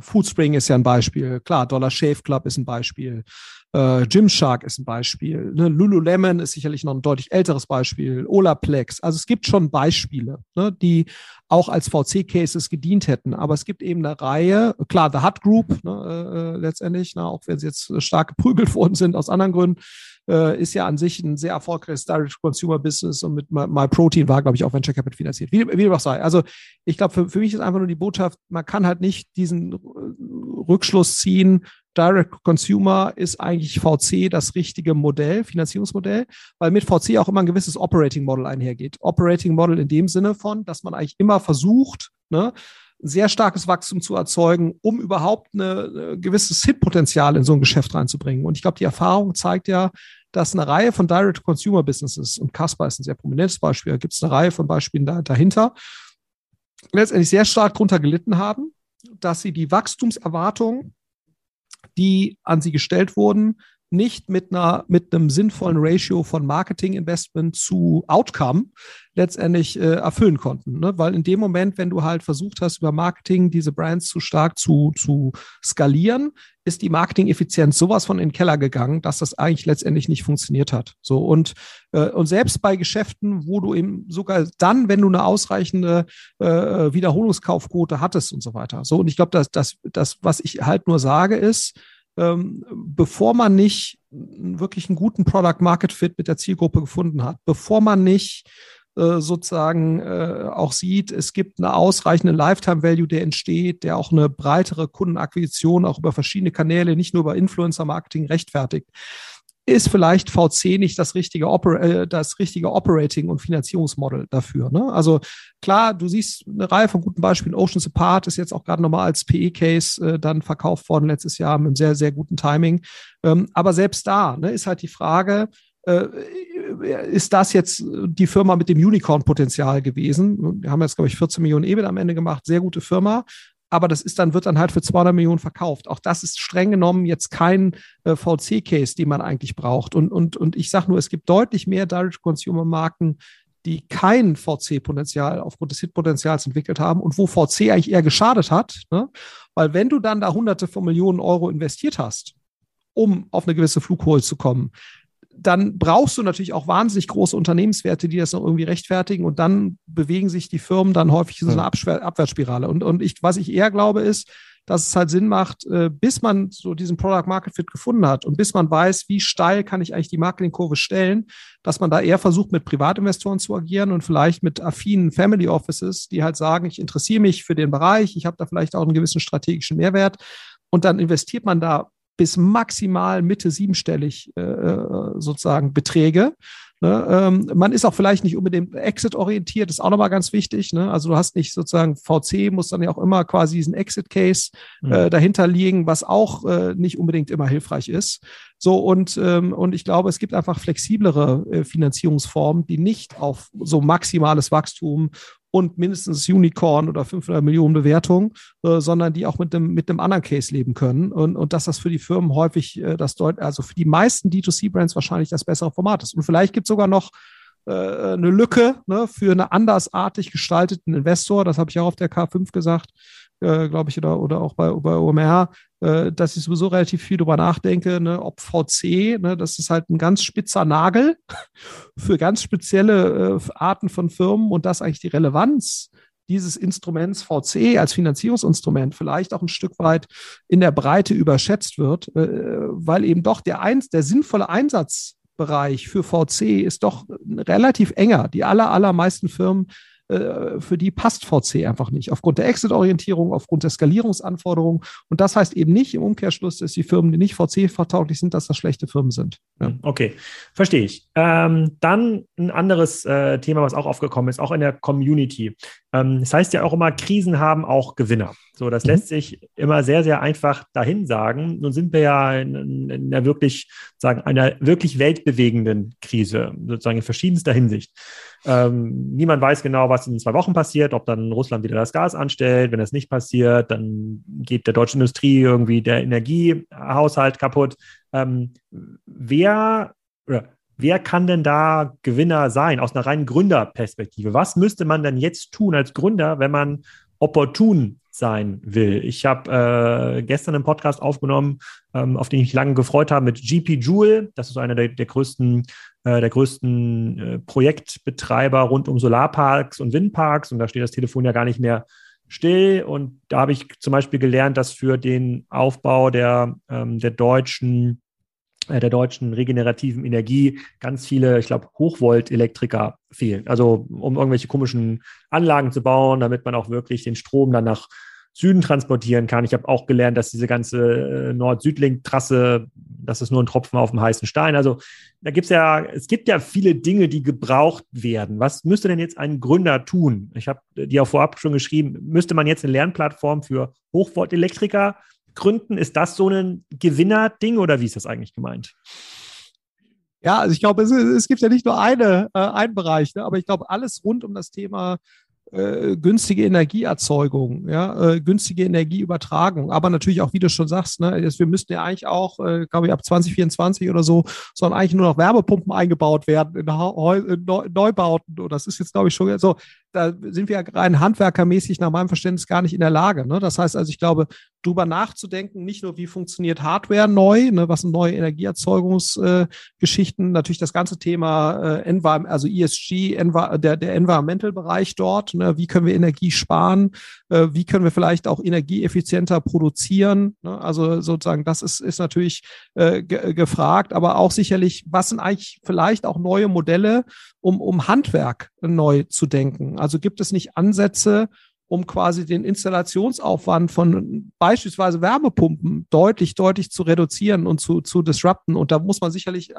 B: Foodspring ist ja ein Beispiel. Klar, Dollar Shave Club ist ein Beispiel. Äh, Gymshark ist ein Beispiel. Ne? Lululemon ist sicherlich noch ein deutlich älteres Beispiel. Olaplex. Also es gibt schon Beispiele, ne, die auch als VC-Cases gedient hätten. Aber es gibt eben eine Reihe, klar, The Hut Group ne, äh, äh letztendlich, ne, auch wenn sie jetzt stark geprügelt [LAUGHS] worden sind aus anderen Gründen, äh, ist ja an sich ein sehr erfolgreiches Direct-Consumer-Business und mit MyProtein war, glaube ich, auch Venture Capital finanziert. Wie, wie auch sei. Also ich glaube, für, für mich ist einfach nur die Botschaft, man kann halt nicht diesen Rückschluss ziehen, Direct Consumer ist eigentlich VC das richtige Modell, Finanzierungsmodell, weil mit VC auch immer ein gewisses Operating Model einhergeht. Operating Model in dem Sinne von, dass man eigentlich immer versucht, ne, sehr starkes Wachstum zu erzeugen, um überhaupt ein gewisses Hitpotenzial in so ein Geschäft reinzubringen. Und ich glaube, die Erfahrung zeigt ja, dass eine Reihe von Direct-Consumer-Businesses, und Casper ist ein sehr prominentes Beispiel, da gibt es eine Reihe von Beispielen da, dahinter, letztendlich sehr stark darunter gelitten haben, dass sie die Wachstumserwartungen die an sie gestellt wurden, nicht mit einer mit einem sinnvollen Ratio von Marketing Investment zu Outcome letztendlich äh, erfüllen konnten, ne? weil in dem Moment, wenn du halt versucht hast über Marketing diese Brands zu stark zu zu skalieren, ist die Marketing-Effizienz sowas von in den Keller gegangen, dass das eigentlich letztendlich nicht funktioniert hat. So und äh, und selbst bei Geschäften, wo du eben sogar dann, wenn du eine ausreichende äh, Wiederholungskaufquote hattest und so weiter. So und ich glaube, dass das das was ich halt nur sage ist ähm, bevor man nicht wirklich einen guten Product Market Fit mit der Zielgruppe gefunden hat, bevor man nicht äh, sozusagen äh, auch sieht, es gibt eine ausreichende Lifetime Value, der entsteht, der auch eine breitere Kundenakquisition auch über verschiedene Kanäle, nicht nur über Influencer Marketing rechtfertigt ist vielleicht VC nicht das richtige, Oper äh, das richtige Operating- und Finanzierungsmodell dafür. Ne? Also klar, du siehst eine Reihe von guten Beispielen. Oceans Apart ist jetzt auch gerade nochmal als PE-Case äh, dann verkauft worden letztes Jahr mit einem sehr, sehr guten Timing. Ähm, aber selbst da ne, ist halt die Frage, äh, ist das jetzt die Firma mit dem Unicorn-Potenzial gewesen? Wir haben jetzt, glaube ich, 14 Millionen EBIT am Ende gemacht, sehr gute Firma aber das ist dann, wird dann halt für 200 Millionen verkauft. Auch das ist streng genommen jetzt kein äh, VC-Case, den man eigentlich braucht. Und, und, und ich sage nur, es gibt deutlich mehr Direct-Consumer-Marken, die kein VC-Potenzial aufgrund des Hit-Potenzials entwickelt haben und wo VC eigentlich eher geschadet hat. Ne? Weil wenn du dann da hunderte von Millionen Euro investiert hast, um auf eine gewisse Flughole zu kommen, dann brauchst du natürlich auch wahnsinnig große Unternehmenswerte, die das noch irgendwie rechtfertigen. Und dann bewegen sich die Firmen dann häufig in so einer Abschwer Abwärtsspirale. Und, und ich, was ich eher glaube, ist, dass es halt Sinn macht, äh, bis man so diesen Product Market Fit gefunden hat und bis man weiß, wie steil kann ich eigentlich die Marketingkurve stellen, dass man da eher versucht, mit Privatinvestoren zu agieren und vielleicht mit affinen Family Offices, die halt sagen, ich interessiere mich für den Bereich, ich habe da vielleicht auch einen gewissen strategischen Mehrwert. Und dann investiert man da bis maximal Mitte siebenstellig äh, äh, sozusagen Beträge. Ne? Ähm, man ist auch vielleicht nicht unbedingt Exit-orientiert, ist auch nochmal ganz wichtig. Ne? Also du hast nicht sozusagen VC, muss dann ja auch immer quasi diesen Exit-Case mhm. äh, dahinter liegen, was auch äh, nicht unbedingt immer hilfreich ist. So und ähm, und ich glaube, es gibt einfach flexiblere äh, Finanzierungsformen, die nicht auf so maximales Wachstum und mindestens Unicorn oder 500 Millionen Bewertung, äh, sondern die auch mit dem, mit einem anderen Case leben können. Und, und dass das für die Firmen häufig äh, das deut also für die meisten D2C-Brands wahrscheinlich das bessere Format ist. Und vielleicht gibt es sogar noch äh, eine Lücke ne, für einen andersartig gestalteten Investor, das habe ich auch auf der K5 gesagt, äh, glaube ich, oder, oder auch bei, bei OMR, äh, dass ich sowieso relativ viel drüber nachdenke, ne, ob VC, ne, das ist halt ein ganz spitzer Nagel [LAUGHS] für ganz spezielle äh, Arten von Firmen und das eigentlich die Relevanz dieses Instruments VC als Finanzierungsinstrument vielleicht auch ein Stück weit in der Breite überschätzt wird, äh, weil eben doch der, eins, der sinnvolle Einsatzbereich für VC ist doch relativ enger. Die aller, allermeisten Firmen äh, für die passt VC einfach nicht. Aufgrund der Exit-Orientierung, aufgrund der Skalierungsanforderungen. Und das heißt eben nicht im Umkehrschluss, dass die Firmen, die nicht VC-vertauglich sind, dass das schlechte Firmen sind.
A: Ja. Okay, verstehe ich. Ähm, dann ein anderes äh, Thema, was auch aufgekommen ist, auch in der Community. Ähm, das heißt ja auch immer, Krisen haben auch Gewinner. So, das mhm. lässt sich immer sehr, sehr einfach dahin sagen. Nun sind wir ja in, in einer wirklich, sagen, einer wirklich weltbewegenden Krise, sozusagen in verschiedenster Hinsicht. Ähm, niemand weiß genau, was in zwei Wochen passiert, ob dann Russland wieder das Gas anstellt. Wenn das nicht passiert, dann geht der deutschen Industrie irgendwie der Energiehaushalt kaputt. Ähm, wer oder wer kann denn da Gewinner sein aus einer reinen Gründerperspektive? Was müsste man denn jetzt tun als Gründer, wenn man opportun sein will. Ich habe äh, gestern einen Podcast aufgenommen, ähm, auf den ich lange gefreut habe, mit GP Joule. Das ist einer der, der größten, äh, der größten äh, Projektbetreiber rund um Solarparks und Windparks. Und da steht das Telefon ja gar nicht mehr still. Und da habe ich zum Beispiel gelernt, dass für den Aufbau der, ähm, der deutschen äh, der deutschen regenerativen Energie ganz viele, ich glaube, Hochvolt-Elektriker fehlen. Also um irgendwelche komischen Anlagen zu bauen, damit man auch wirklich den Strom dann nach Süden transportieren kann. Ich habe auch gelernt, dass diese ganze äh, Nord-Süd-Link-Trasse, das ist nur ein Tropfen auf dem heißen Stein. Also da gibt es ja, es gibt ja viele Dinge, die gebraucht werden. Was müsste denn jetzt ein Gründer tun? Ich habe die auch vorab schon geschrieben, müsste man jetzt eine Lernplattform für Hochvolt-Elektriker gründen? Ist das so ein Gewinner-Ding oder wie ist das eigentlich gemeint?
B: Ja, also ich glaube, es, es, gibt ja nicht nur eine, äh, einen Bereich, ne? aber ich glaube, alles rund um das Thema äh, günstige Energieerzeugung, ja, äh, günstige Energieübertragung, aber natürlich auch, wie du schon sagst, ne, wir müssten ja eigentlich auch, äh, glaube ich, ab 2024 oder so, sollen eigentlich nur noch Wärmepumpen eingebaut werden in, in Neubauten. Und das ist jetzt, glaube ich, schon so, da sind wir rein handwerkermäßig nach meinem Verständnis gar nicht in der Lage. Ne? Das heißt also, ich glaube, drüber nachzudenken, nicht nur, wie funktioniert Hardware neu, ne, was sind neue Energieerzeugungsgeschichten, äh, natürlich das ganze Thema äh, also ESG, Envi der, der Environmental-Bereich dort, ne, wie können wir Energie sparen, äh, wie können wir vielleicht auch energieeffizienter produzieren. Ne? Also sozusagen, das ist, ist natürlich äh, gefragt, aber auch sicherlich, was sind eigentlich vielleicht auch neue Modelle, um, um Handwerk neu zu denken? Also gibt es nicht Ansätze, um quasi den Installationsaufwand von beispielsweise Wärmepumpen deutlich, deutlich zu reduzieren und zu, zu disrupten. Und da muss man sicherlich äh,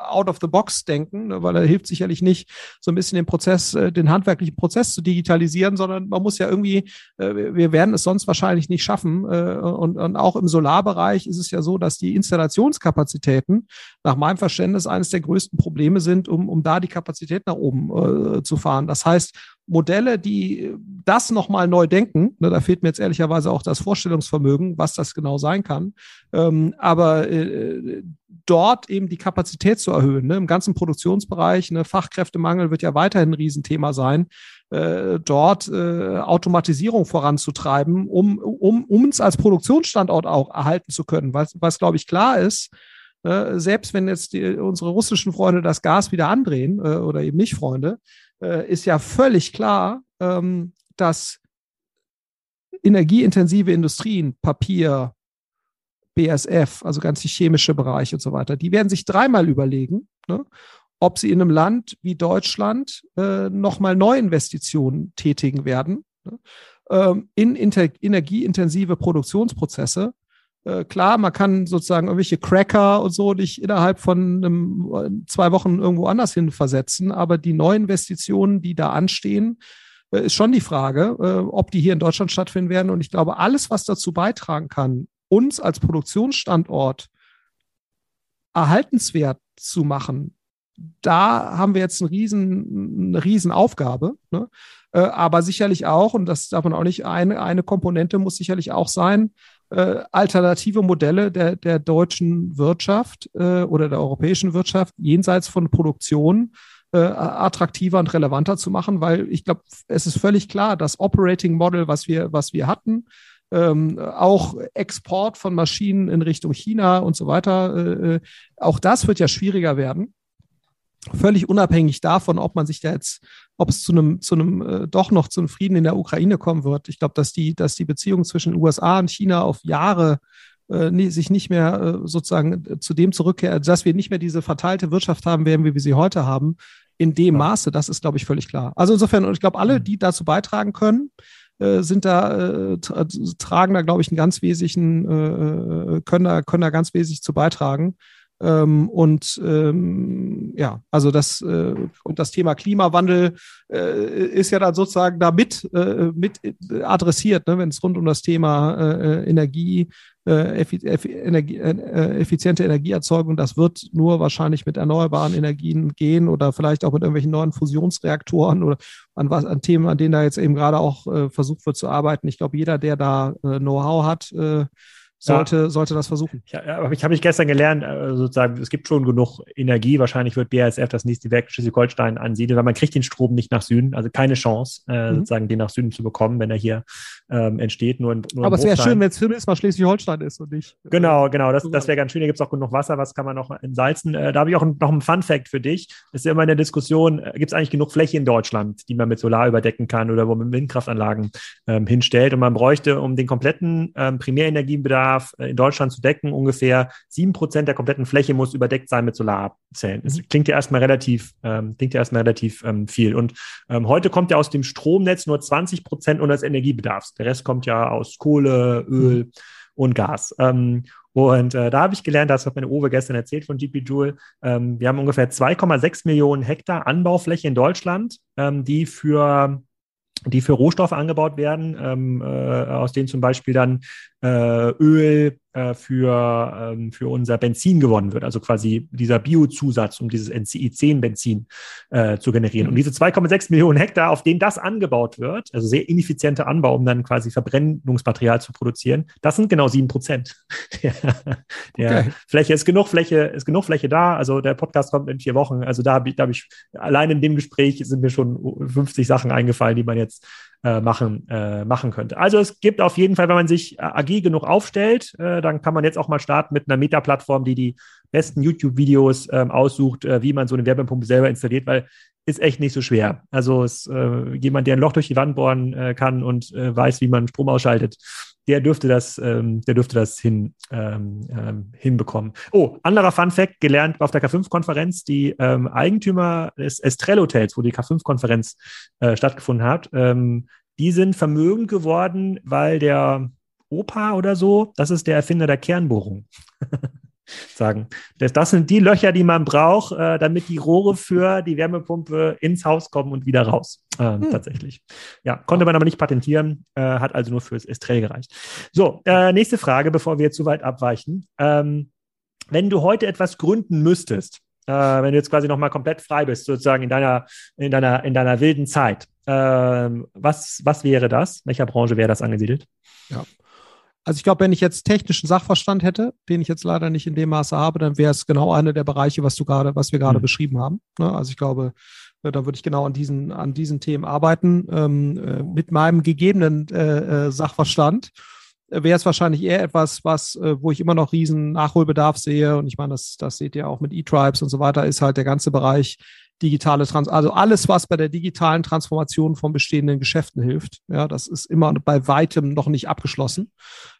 B: out of the box denken, ne, weil er hilft sicherlich nicht, so ein bisschen den Prozess, äh, den handwerklichen Prozess zu digitalisieren, sondern man muss ja irgendwie, äh, wir werden es sonst wahrscheinlich nicht schaffen. Und, und auch im Solarbereich ist es ja so, dass die Installationskapazitäten nach meinem Verständnis eines der größten Probleme sind, um, um da die Kapazität nach oben äh, zu fahren. Das heißt, Modelle, die das nochmal neu denken. Ne, da fehlt mir jetzt ehrlicherweise auch das Vorstellungsvermögen, was das genau sein kann. Ähm, aber äh, dort eben die Kapazität zu erhöhen, ne, im ganzen Produktionsbereich, ne, Fachkräftemangel wird ja weiterhin ein Riesenthema sein, äh, dort äh, Automatisierung voranzutreiben, um, um, um uns als Produktionsstandort auch erhalten zu können. Was, was glaube ich klar ist, äh, selbst wenn jetzt die, unsere russischen Freunde das Gas wieder andrehen äh, oder eben nicht Freunde, äh, ist ja völlig klar, ähm, dass energieintensive Industrien, Papier, BSF, also ganze chemische Bereiche und so weiter, die werden sich dreimal überlegen, ne, ob sie in einem Land wie Deutschland äh, nochmal Neuinvestitionen tätigen werden ne, ähm, in energieintensive Produktionsprozesse, äh, klar, man kann sozusagen irgendwelche Cracker und so nicht innerhalb von einem, zwei Wochen irgendwo anders hin versetzen, aber die Neuinvestitionen, die da anstehen, äh, ist schon die Frage, äh, ob die hier in Deutschland stattfinden werden. Und ich glaube, alles, was dazu beitragen kann, uns als Produktionsstandort erhaltenswert zu machen, da haben wir jetzt einen riesen, eine riesen Aufgabe. Ne? aber sicherlich auch, und das darf man auch nicht, eine, eine Komponente muss sicherlich auch sein, äh, alternative Modelle der, der deutschen Wirtschaft äh, oder der europäischen Wirtschaft jenseits von Produktion äh, attraktiver und relevanter zu machen, weil ich glaube, es ist völlig klar, das Operating Model, was wir, was wir hatten, ähm, auch Export von Maschinen in Richtung China und so weiter, äh, äh auch das wird ja schwieriger werden. Völlig unabhängig davon, ob man sich da jetzt, ob es zu einem, zu einem äh, doch noch zu einem Frieden in der Ukraine kommen wird. Ich glaube, dass die, dass die Beziehung zwischen USA und China auf Jahre äh, sich nicht mehr äh, sozusagen äh, zu dem zurückkehrt, dass wir nicht mehr diese verteilte Wirtschaft haben werden, wie wir sie heute haben, in dem ja. Maße, das ist, glaube ich, völlig klar. Also insofern, und ich glaube, alle, mhm. die dazu beitragen können, sind da, tragen da, glaube ich, einen ganz wesentlichen, können da, können da ganz wesentlich zu beitragen. Ähm, und ähm, ja, also das äh, und das Thema Klimawandel äh, ist ja dann sozusagen da mit, äh, mit adressiert, ne, wenn es rund um das Thema äh, Energie, äh, effi effi Energie äh, effiziente Energieerzeugung, das wird nur wahrscheinlich mit erneuerbaren Energien gehen oder vielleicht auch mit irgendwelchen neuen Fusionsreaktoren oder an was an Themen, an denen da jetzt eben gerade auch äh, versucht wird zu arbeiten. Ich glaube, jeder, der da äh, Know-how hat, äh, sollte, ja. sollte das versuchen.
A: Ja, aber ich habe mich gestern gelernt, äh, sozusagen, es gibt schon genug Energie. Wahrscheinlich wird BASF das nächste Werk Schleswig-Holstein ansiedeln, weil man kriegt den Strom nicht nach Süden, also keine Chance, äh, mhm. sozusagen den nach Süden zu bekommen, wenn er hier ähm, entsteht. Nur, in,
B: nur aber es wäre schön, wenn es zumindest mal Schleswig-Holstein ist und nicht.
A: Äh, genau, genau, das, das wäre ganz schön. Hier gibt es auch genug Wasser, was kann man noch entsalzen. Äh, da habe ich auch noch einen Fun-Fact für dich. Das ist ja immer eine Diskussion, äh, gibt es eigentlich genug Fläche in Deutschland, die man mit Solar überdecken kann oder wo man Windkraftanlagen ähm, hinstellt? Und man bräuchte, um den kompletten ähm, Primärenergiebedarf äh, in Deutschland zu decken. Ungefähr sieben Prozent der kompletten Fläche muss überdeckt sein mit Solarzellen. Das mhm. klingt ja erstmal relativ, ähm, klingt ja erstmal relativ ähm, viel. Und ähm, heute kommt ja aus dem Stromnetz nur 20 Prozent unseres Energiebedarfs. Der Rest kommt ja aus Kohle, Öl mhm. und Gas. Ähm, und äh, da habe ich gelernt, das hat meine Uwe gestern erzählt von GP Joule. Ähm, wir haben ungefähr 2,6 Millionen Hektar Anbaufläche in Deutschland, ähm, die für die für Rohstoffe angebaut werden, ähm, äh, aus denen zum Beispiel dann äh, Öl äh, für, ähm, für unser Benzin gewonnen wird, also quasi dieser Biozusatz, um dieses NCI-10-Benzin äh, zu generieren. Und diese 2,6 Millionen Hektar, auf denen das angebaut wird, also sehr ineffizienter Anbau, um dann quasi Verbrennungsmaterial zu produzieren, das sind genau sieben Prozent [LAUGHS] der, der okay. Fläche. Ist genug Fläche, ist genug Fläche da. Also der Podcast kommt in vier Wochen. Also da habe ich, da hab ich, allein in dem Gespräch sind mir schon 50 Sachen eingefallen, die man jetzt äh, machen, äh, machen könnte. Also es gibt auf jeden Fall, wenn man sich äh, agil genug aufstellt, äh, dann kann man jetzt auch mal starten mit einer Meta-Plattform, die die besten YouTube-Videos ähm, aussucht, äh, wie man so eine Wärmepumpe selber installiert, weil ist echt nicht so schwer. Also es, äh, jemand, der ein Loch durch die Wand bohren äh, kann und äh, weiß, wie man Strom ausschaltet, der dürfte das, ähm, der dürfte das hin, ähm, ähm, hinbekommen. Oh, anderer Fun Fact, gelernt auf der K5-Konferenz, die ähm, Eigentümer des Estrell-Hotels, wo die K5-Konferenz äh, stattgefunden hat, ähm, die sind vermögend geworden, weil der Opa oder so, das ist der Erfinder der Kernbohrung. [LAUGHS] sagen. Das, das, sind die Löcher, die man braucht, äh, damit die Rohre für die Wärmepumpe ins Haus kommen und wieder raus. Ähm, hm. Tatsächlich. Ja, konnte man aber nicht patentieren, äh, hat also nur fürs Estrell gereicht. So, äh, nächste Frage, bevor wir zu weit abweichen. Ähm, wenn du heute etwas gründen müsstest, äh, wenn du jetzt quasi nochmal komplett frei bist, sozusagen in deiner, in deiner, in deiner wilden Zeit, ähm, was, was wäre das? Welcher Branche wäre das angesiedelt?
B: Ja, also ich glaube, wenn ich jetzt technischen Sachverstand hätte, den ich jetzt leider nicht in dem Maße habe, dann wäre es genau einer der Bereiche, was du gerade, was wir gerade mhm. beschrieben haben. Ne? Also ich glaube, äh, da würde ich genau an diesen, an diesen Themen arbeiten. Ähm, äh, mit meinem gegebenen äh, äh, Sachverstand äh, wäre es wahrscheinlich eher etwas, was, äh, wo ich immer noch riesen Nachholbedarf sehe. Und ich meine, das, das seht ihr auch mit E-Tribes und so weiter, ist halt der ganze Bereich digitale Trans also alles, was bei der digitalen Transformation von bestehenden Geschäften hilft. Ja, das ist immer bei weitem noch nicht abgeschlossen.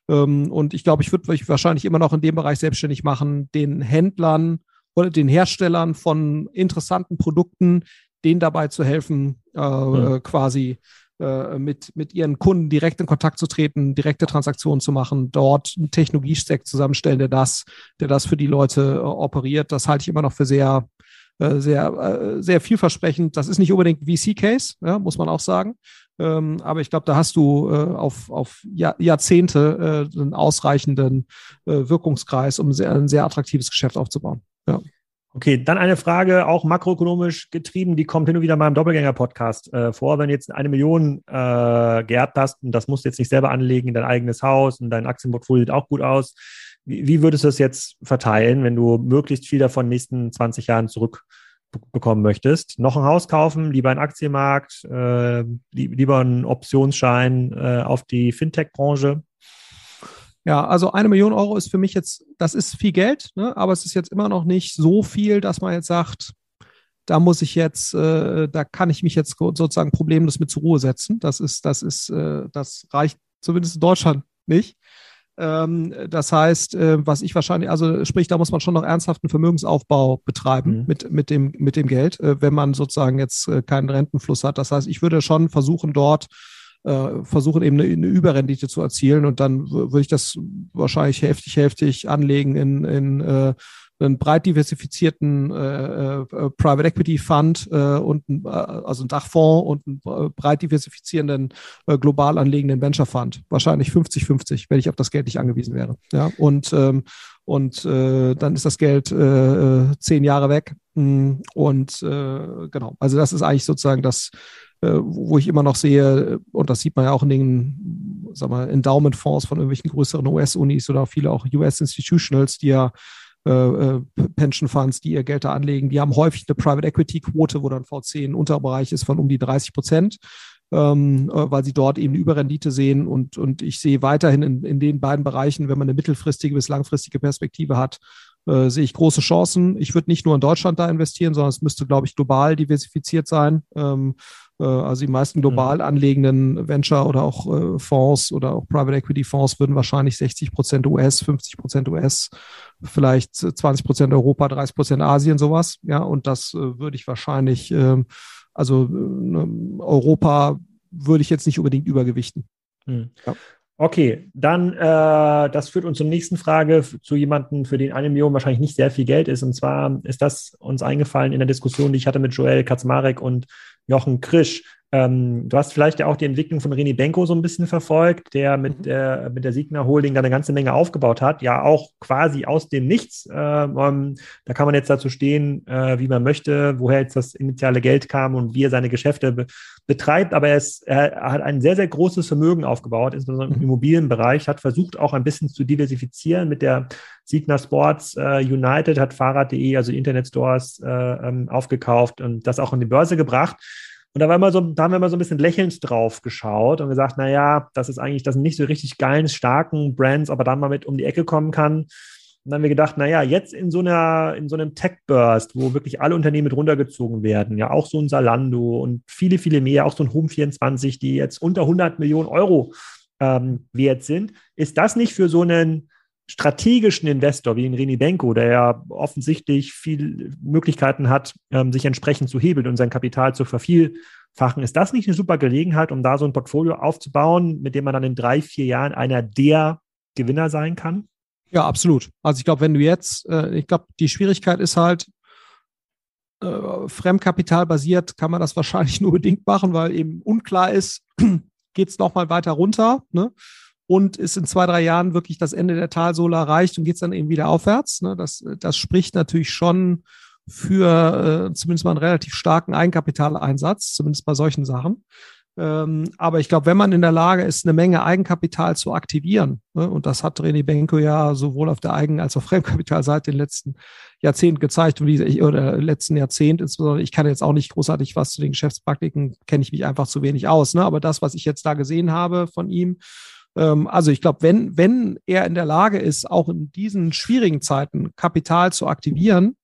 B: Ähm, und ich glaube, ich würde mich wahrscheinlich immer noch in dem Bereich selbstständig machen, den Händlern oder den Herstellern von interessanten Produkten, denen dabei zu helfen, äh, mhm. quasi äh, mit, mit ihren Kunden direkt in Kontakt zu treten, direkte Transaktionen zu machen, dort einen Technologiestack zusammenstellen, der das, der das für die Leute äh, operiert. Das halte ich immer noch für sehr, äh, sehr, äh, sehr vielversprechend. Das ist nicht unbedingt VC-Case, ja, muss man auch sagen. Ähm, aber ich glaube, da hast du äh, auf, auf Jahr, Jahrzehnte äh, einen ausreichenden äh, Wirkungskreis, um sehr, ein sehr attraktives Geschäft aufzubauen. Ja.
A: Okay, dann eine Frage, auch makroökonomisch getrieben, die kommt hin und wieder mal im Doppelgänger-Podcast äh, vor. Wenn du jetzt eine Million äh, geerbt hast und das musst du jetzt nicht selber anlegen in dein eigenes Haus und dein Aktienportfolio sieht auch gut aus, wie, wie würdest du das jetzt verteilen, wenn du möglichst viel davon in den nächsten 20 Jahren zurück bekommen möchtest. Noch ein Haus kaufen, lieber einen Aktienmarkt, äh, lieber einen Optionsschein äh, auf die Fintech-Branche?
B: Ja, also eine Million Euro ist für mich jetzt, das ist viel Geld, ne? aber es ist jetzt immer noch nicht so viel, dass man jetzt sagt, da muss ich jetzt, äh, da kann ich mich jetzt sozusagen problemlos mit zur Ruhe setzen. Das ist, das ist, äh, das reicht zumindest in Deutschland nicht. Ähm, das heißt, äh, was ich wahrscheinlich, also sprich, da muss man schon noch ernsthaften Vermögensaufbau betreiben mhm. mit, mit, dem, mit dem Geld, äh, wenn man sozusagen jetzt äh, keinen Rentenfluss hat. Das heißt, ich würde schon versuchen, dort versuchen eben eine, eine Überrendite zu erzielen und dann würde ich das wahrscheinlich heftig, heftig anlegen in, in äh, einen breit diversifizierten äh, äh, Private Equity Fund äh, und ein, äh, also ein Dachfonds und einen äh, breit diversifizierenden äh, global anlegenden Venture Fund. Wahrscheinlich 50-50, wenn ich auf das Geld nicht angewiesen wäre. Ja, und ähm, und äh, dann ist das Geld äh, zehn Jahre weg. Mm, und äh, genau, also das ist eigentlich sozusagen das, äh, wo ich immer noch sehe, und das sieht man ja auch in den, sag mal, Endowment-Fonds von irgendwelchen größeren US-Unis oder viele auch US-Institutionals, die ja äh, äh, Pension Funds, die ihr Geld da anlegen, die haben häufig eine Private Equity Quote, wo dann VC ein Unterbereich ist von um die 30 Prozent, ähm, äh, weil sie dort eben Überrendite sehen. Und, und ich sehe weiterhin in, in den beiden Bereichen, wenn man eine mittelfristige bis langfristige Perspektive hat, äh, sehe ich große Chancen. Ich würde nicht nur in Deutschland da investieren, sondern es müsste, glaube ich, global diversifiziert sein. Ähm, äh, also die meisten mhm. global anlegenden Venture oder auch äh, Fonds oder auch Private Equity Fonds würden wahrscheinlich 60 Prozent US, 50 Prozent US, vielleicht 20 Prozent Europa, 30 Prozent Asien, sowas. Ja, und das äh, würde ich wahrscheinlich, ähm, also ne, Europa würde ich jetzt nicht unbedingt übergewichten.
A: Mhm. Ja. Okay, dann äh, das führt uns zur nächsten Frage zu jemandem, für den eine Million wahrscheinlich nicht sehr viel Geld ist. Und zwar ist das uns eingefallen in der Diskussion, die ich hatte mit Joel Kaczmarek und Jochen Krisch. Ähm, du hast vielleicht ja auch die Entwicklung von René Benko so ein bisschen verfolgt, der mit mhm. der, mit der Signa Holding da eine ganze Menge aufgebaut hat, ja auch quasi aus dem Nichts. Ähm, da kann man jetzt dazu stehen, äh, wie man möchte, woher jetzt das initiale Geld kam und wie er seine Geschäfte be betreibt. Aber er, ist, er, hat ein sehr, sehr großes Vermögen aufgebaut, insbesondere im mhm. Immobilienbereich, hat versucht auch ein bisschen zu diversifizieren mit der Signa Sports äh, United, hat Fahrrad.de, also Internetstores, äh, ähm, aufgekauft und das auch in die Börse gebracht. Und da war immer so, da haben wir immer so ein bisschen lächelnd drauf geschaut und gesagt, na ja, das ist eigentlich, das sind nicht so richtig geilen, starken Brands, aber dann mal mit um die Ecke kommen kann. Und dann haben wir gedacht, na ja, jetzt in so einer, in so einem Tech-Burst, wo wirklich alle Unternehmen mit runtergezogen werden, ja, auch so ein Salando und viele, viele mehr, auch so ein Home24, die jetzt unter 100 Millionen Euro ähm, wert sind, ist das nicht für so einen strategischen Investor wie in Reni Benko, der ja offensichtlich viel Möglichkeiten hat, ähm, sich entsprechend zu hebeln und sein Kapital zu vervielfachen, ist das nicht eine super Gelegenheit, um da so ein Portfolio aufzubauen, mit dem man dann in drei, vier Jahren einer der Gewinner sein kann?
B: Ja, absolut. Also ich glaube, wenn du jetzt, äh, ich glaube, die Schwierigkeit ist halt, äh, Fremdkapital basiert kann man das [LAUGHS] wahrscheinlich nur bedingt machen, weil eben unklar ist, [CLEARS THROAT] geht es nochmal weiter runter. Ne? Und ist in zwei, drei Jahren wirklich das Ende der Talsohle erreicht und geht es dann eben wieder aufwärts. Ne? Das, das spricht natürlich schon für äh, zumindest mal einen relativ starken Eigenkapitaleinsatz, zumindest bei solchen Sachen. Ähm, aber ich glaube, wenn man in der Lage ist, eine Menge Eigenkapital zu aktivieren, ne, und das hat René Benko ja sowohl auf der Eigen- als auch Fremdkapitalseite in den letzten Jahrzehnten gezeigt, und wie, oder letzten Jahrzehnt insbesondere, ich kann jetzt auch nicht großartig was zu den Geschäftspraktiken, kenne ich mich einfach zu wenig aus, ne? aber das, was ich jetzt da gesehen habe von ihm, ähm, also ich glaube, wenn, wenn er in der Lage ist, auch in diesen schwierigen Zeiten Kapital zu aktivieren,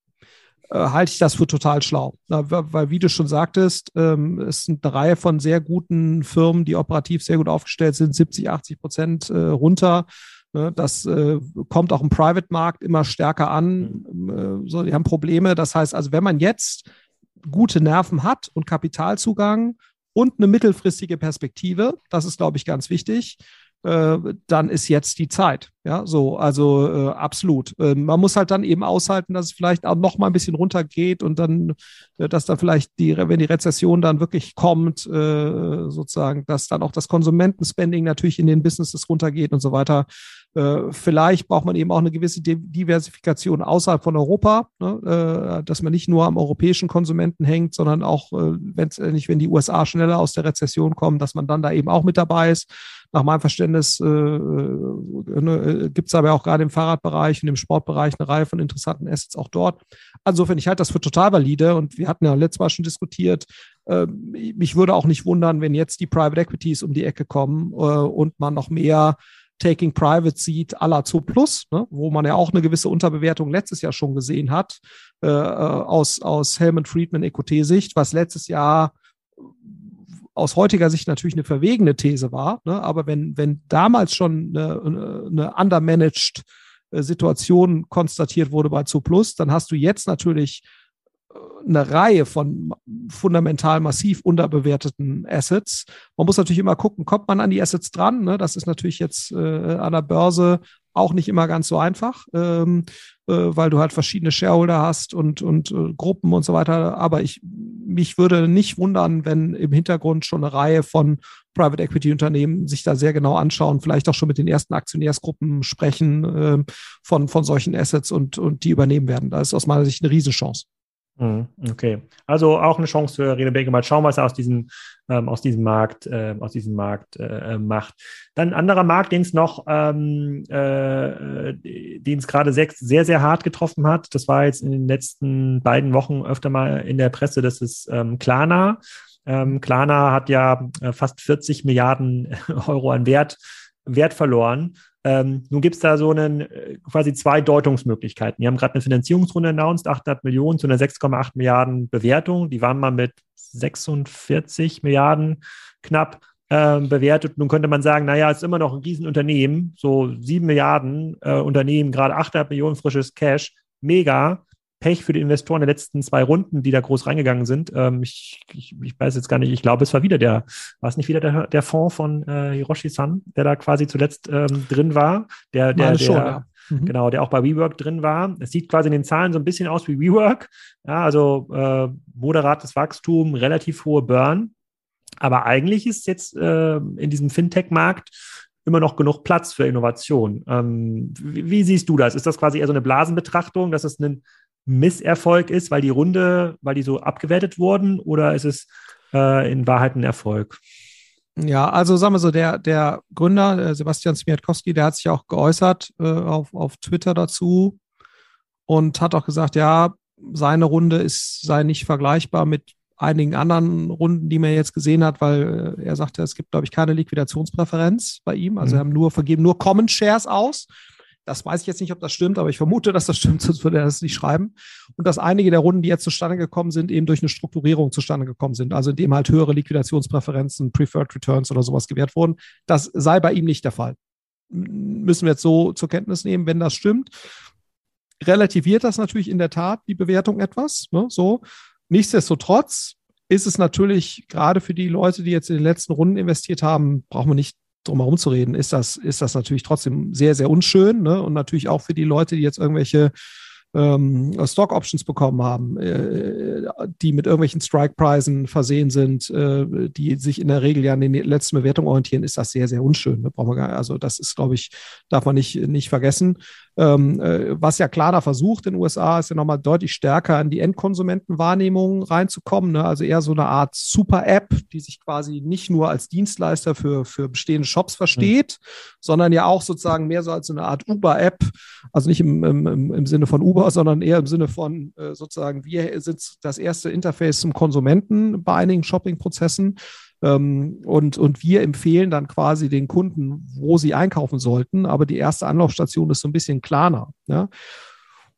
B: äh, halte ich das für total schlau. Na, weil, wie du schon sagtest, ähm, es sind eine Reihe von sehr guten Firmen, die operativ sehr gut aufgestellt sind, 70, 80 Prozent äh, runter. Ne, das äh, kommt auch im Private-Markt immer stärker an. Mhm. Äh, so, die haben Probleme. Das heißt also, wenn man jetzt gute Nerven hat und Kapitalzugang und eine mittelfristige Perspektive, das ist, glaube ich, ganz wichtig, äh, dann ist jetzt die Zeit. Ja, so, also äh, absolut. Äh, man muss halt dann eben aushalten, dass es vielleicht auch noch mal ein bisschen runtergeht und dann, äh, dass dann vielleicht die, wenn die Rezession dann wirklich kommt, äh, sozusagen, dass dann auch das Konsumentenspending natürlich in den Businesses runtergeht und so weiter. Vielleicht braucht man eben auch eine gewisse Diversifikation außerhalb von Europa, ne? dass man nicht nur am europäischen Konsumenten hängt, sondern auch, wenn nicht, wenn die USA schneller aus der Rezession kommen, dass man dann da eben auch mit dabei ist. Nach meinem Verständnis äh, äh, ne, gibt es aber auch gerade im Fahrradbereich und im Sportbereich eine Reihe von interessanten Assets auch dort. Insofern, ich halte das für total valide und wir hatten ja letztes Mal schon diskutiert, äh, mich würde auch nicht wundern, wenn jetzt die Private Equities um die Ecke kommen äh, und man noch mehr Taking Private sieht à la 2 Plus, ne, wo man ja auch eine gewisse Unterbewertung letztes Jahr schon gesehen hat, äh, äh aus, aus Helmut Friedman EQT-Sicht, was letztes Jahr aus heutiger Sicht natürlich eine verwegene These war. Ne? Aber wenn, wenn damals schon eine, eine undermanaged äh, Situation konstatiert wurde bei 2 Plus, dann hast du jetzt natürlich eine Reihe von fundamental massiv unterbewerteten Assets. Man muss natürlich immer gucken, kommt man an die Assets dran? Ne? Das ist natürlich jetzt äh, an der Börse auch nicht immer ganz so einfach, ähm, äh, weil du halt verschiedene Shareholder hast und, und äh, Gruppen und so weiter. Aber ich, mich würde nicht wundern, wenn im Hintergrund schon eine Reihe von Private Equity Unternehmen sich da sehr genau anschauen, vielleicht auch schon mit den ersten Aktionärsgruppen sprechen äh, von, von solchen Assets und, und die übernehmen werden. Das ist aus meiner Sicht eine Riesenchance.
A: Mhm, okay, also auch eine Chance für Rene Becker. Mal schauen, was er aus diesem, ähm, aus diesem Markt, äh, aus diesem Markt äh, äh macht. Dann ein anderer Markt, den es noch, ähm, äh, den es gerade sehr, sehr, sehr hart getroffen hat. Das war jetzt in den letzten beiden Wochen öfter mal in der Presse. Das ist ähm, Klarna. Ähm, Klarna hat ja äh, fast 40 Milliarden [LAUGHS] Euro an Wert, Wert verloren. Ähm, nun gibt es da so einen, äh, quasi zwei Deutungsmöglichkeiten. Die haben gerade eine Finanzierungsrunde announced, 800 Millionen zu einer 6,8 Milliarden Bewertung. Die waren mal mit 46 Milliarden knapp äh, bewertet. Nun könnte man sagen, naja, ist immer noch ein Riesenunternehmen, so 7 Milliarden äh, Unternehmen, gerade 800 Millionen frisches Cash, mega. Pech für die Investoren der letzten zwei Runden, die da groß reingegangen sind. Ähm, ich, ich, ich, weiß jetzt gar nicht, ich glaube, es war wieder der, war es nicht wieder der, der Fonds von äh, Hiroshi-san, der da quasi zuletzt ähm, drin war? Der, der, der, schon, ja. mhm. genau, der auch bei WeWork drin war. Es sieht quasi in den Zahlen so ein bisschen aus wie WeWork. Ja, also äh, moderates Wachstum, relativ hohe Burn. Aber eigentlich ist jetzt äh, in diesem Fintech-Markt immer noch genug Platz für Innovation. Ähm, wie, wie, siehst du das? Ist das quasi eher so eine Blasenbetrachtung, dass es ein Misserfolg ist, weil die Runde, weil die so abgewertet wurden, oder ist es äh, in Wahrheit ein Erfolg?
B: Ja, also sagen wir so, der, der Gründer, Sebastian Smiatkowski, der hat sich auch geäußert äh, auf, auf Twitter dazu und hat auch gesagt, ja, seine Runde ist, sei nicht vergleichbar mit einigen anderen Runden, die man jetzt gesehen hat, weil äh, er sagte, es gibt, glaube ich, keine Liquidationspräferenz bei ihm. Also mhm. haben nur, vergeben nur Common Shares aus. Das weiß ich jetzt nicht, ob das stimmt, aber ich vermute, dass das stimmt, [LAUGHS] sonst würde er das nicht schreiben. Und dass einige der Runden, die jetzt zustande gekommen sind, eben durch eine Strukturierung zustande gekommen sind. Also indem halt höhere Liquidationspräferenzen, Preferred Returns oder sowas gewährt wurden. Das sei bei ihm nicht der Fall. Müssen wir jetzt so zur Kenntnis nehmen, wenn das stimmt. Relativiert das natürlich in der Tat die Bewertung etwas. Ne? So. Nichtsdestotrotz ist es natürlich gerade für die Leute, die jetzt in den letzten Runden investiert haben, brauchen wir nicht drum herum zu reden, ist das, ist das natürlich trotzdem sehr, sehr unschön. Ne? Und natürlich auch für die Leute, die jetzt irgendwelche ähm, Stock Options bekommen haben, äh, die mit irgendwelchen Strike-Preisen versehen sind, äh, die sich in der Regel ja an den letzten Bewertungen orientieren, ist das sehr, sehr unschön. Ne? Also das ist, glaube ich, darf man nicht, nicht vergessen. Ähm, äh, was ja Klarna versucht in den USA, ist ja nochmal deutlich stärker in die Endkonsumentenwahrnehmung reinzukommen. Ne? Also eher so eine Art Super-App, die sich quasi nicht nur als Dienstleister für, für bestehende Shops versteht, mhm. sondern ja auch sozusagen mehr so als so eine Art Uber-App. Also nicht im, im, im Sinne von Uber, sondern eher im Sinne von äh, sozusagen, wir sind das erste Interface zum Konsumenten bei einigen Shopping-Prozessen. Ähm, und, und wir empfehlen dann quasi den Kunden, wo sie einkaufen sollten. Aber die erste Anlaufstation ist so ein bisschen klarer. Ja?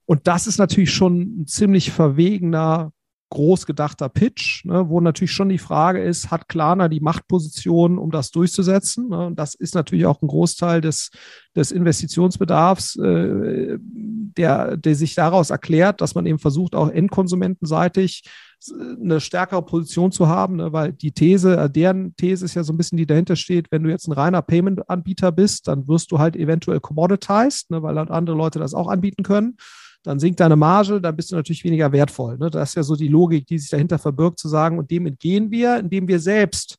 B: Und das ist natürlich schon ein ziemlich verwegener groß gedachter Pitch, ne, wo natürlich schon die Frage ist, hat Klarna die Machtposition, um das durchzusetzen? Ne? Und das ist natürlich auch ein Großteil des, des Investitionsbedarfs, äh, der, der sich daraus erklärt, dass man eben versucht, auch endkonsumentenseitig eine stärkere Position zu haben, ne? weil die These, äh, deren These ist ja so ein bisschen, die dahinter steht, wenn du jetzt ein reiner Payment-Anbieter bist, dann wirst du halt eventuell commoditized, ne? weil andere Leute das auch anbieten können. Dann sinkt deine Marge, dann bist du natürlich weniger wertvoll. Ne? Das ist ja so die Logik, die sich dahinter verbirgt, zu sagen, und dem entgehen wir, indem wir selbst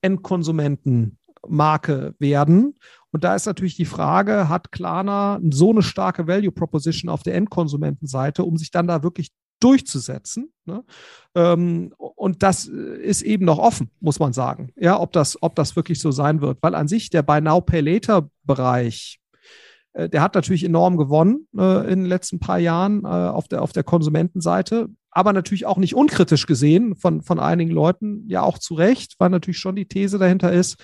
B: Endkonsumentenmarke werden. Und da ist natürlich die Frage, hat Klarna so eine starke Value Proposition auf der Endkonsumentenseite, um sich dann da wirklich durchzusetzen. Ne? Ähm, und das ist eben noch offen, muss man sagen. Ja, ob das, ob das wirklich so sein wird. Weil an sich der Buy Now Pay Later Bereich, äh, der hat natürlich enorm gewonnen äh, in den letzten paar Jahren äh, auf, der, auf der Konsumentenseite, aber natürlich auch nicht unkritisch gesehen von, von einigen Leuten, ja auch zu Recht, weil natürlich schon die These dahinter ist,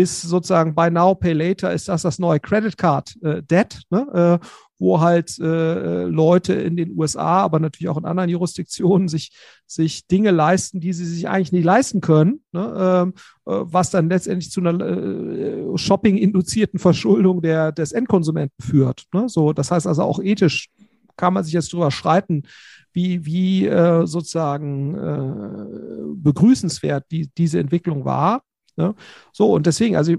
B: ist sozusagen Buy Now, Pay Later, ist das das neue Credit Card äh, Debt, ne? äh, wo halt äh, Leute in den USA, aber natürlich auch in anderen Jurisdiktionen sich, sich Dinge leisten, die sie sich eigentlich nicht leisten können, ne? ähm, äh, was dann letztendlich zu einer äh, Shopping-induzierten Verschuldung der, des Endkonsumenten führt. Ne? So, das heißt also auch ethisch kann man sich jetzt drüber streiten, wie, wie äh, sozusagen äh, begrüßenswert die, diese Entwicklung war. Ne? So, und deswegen, also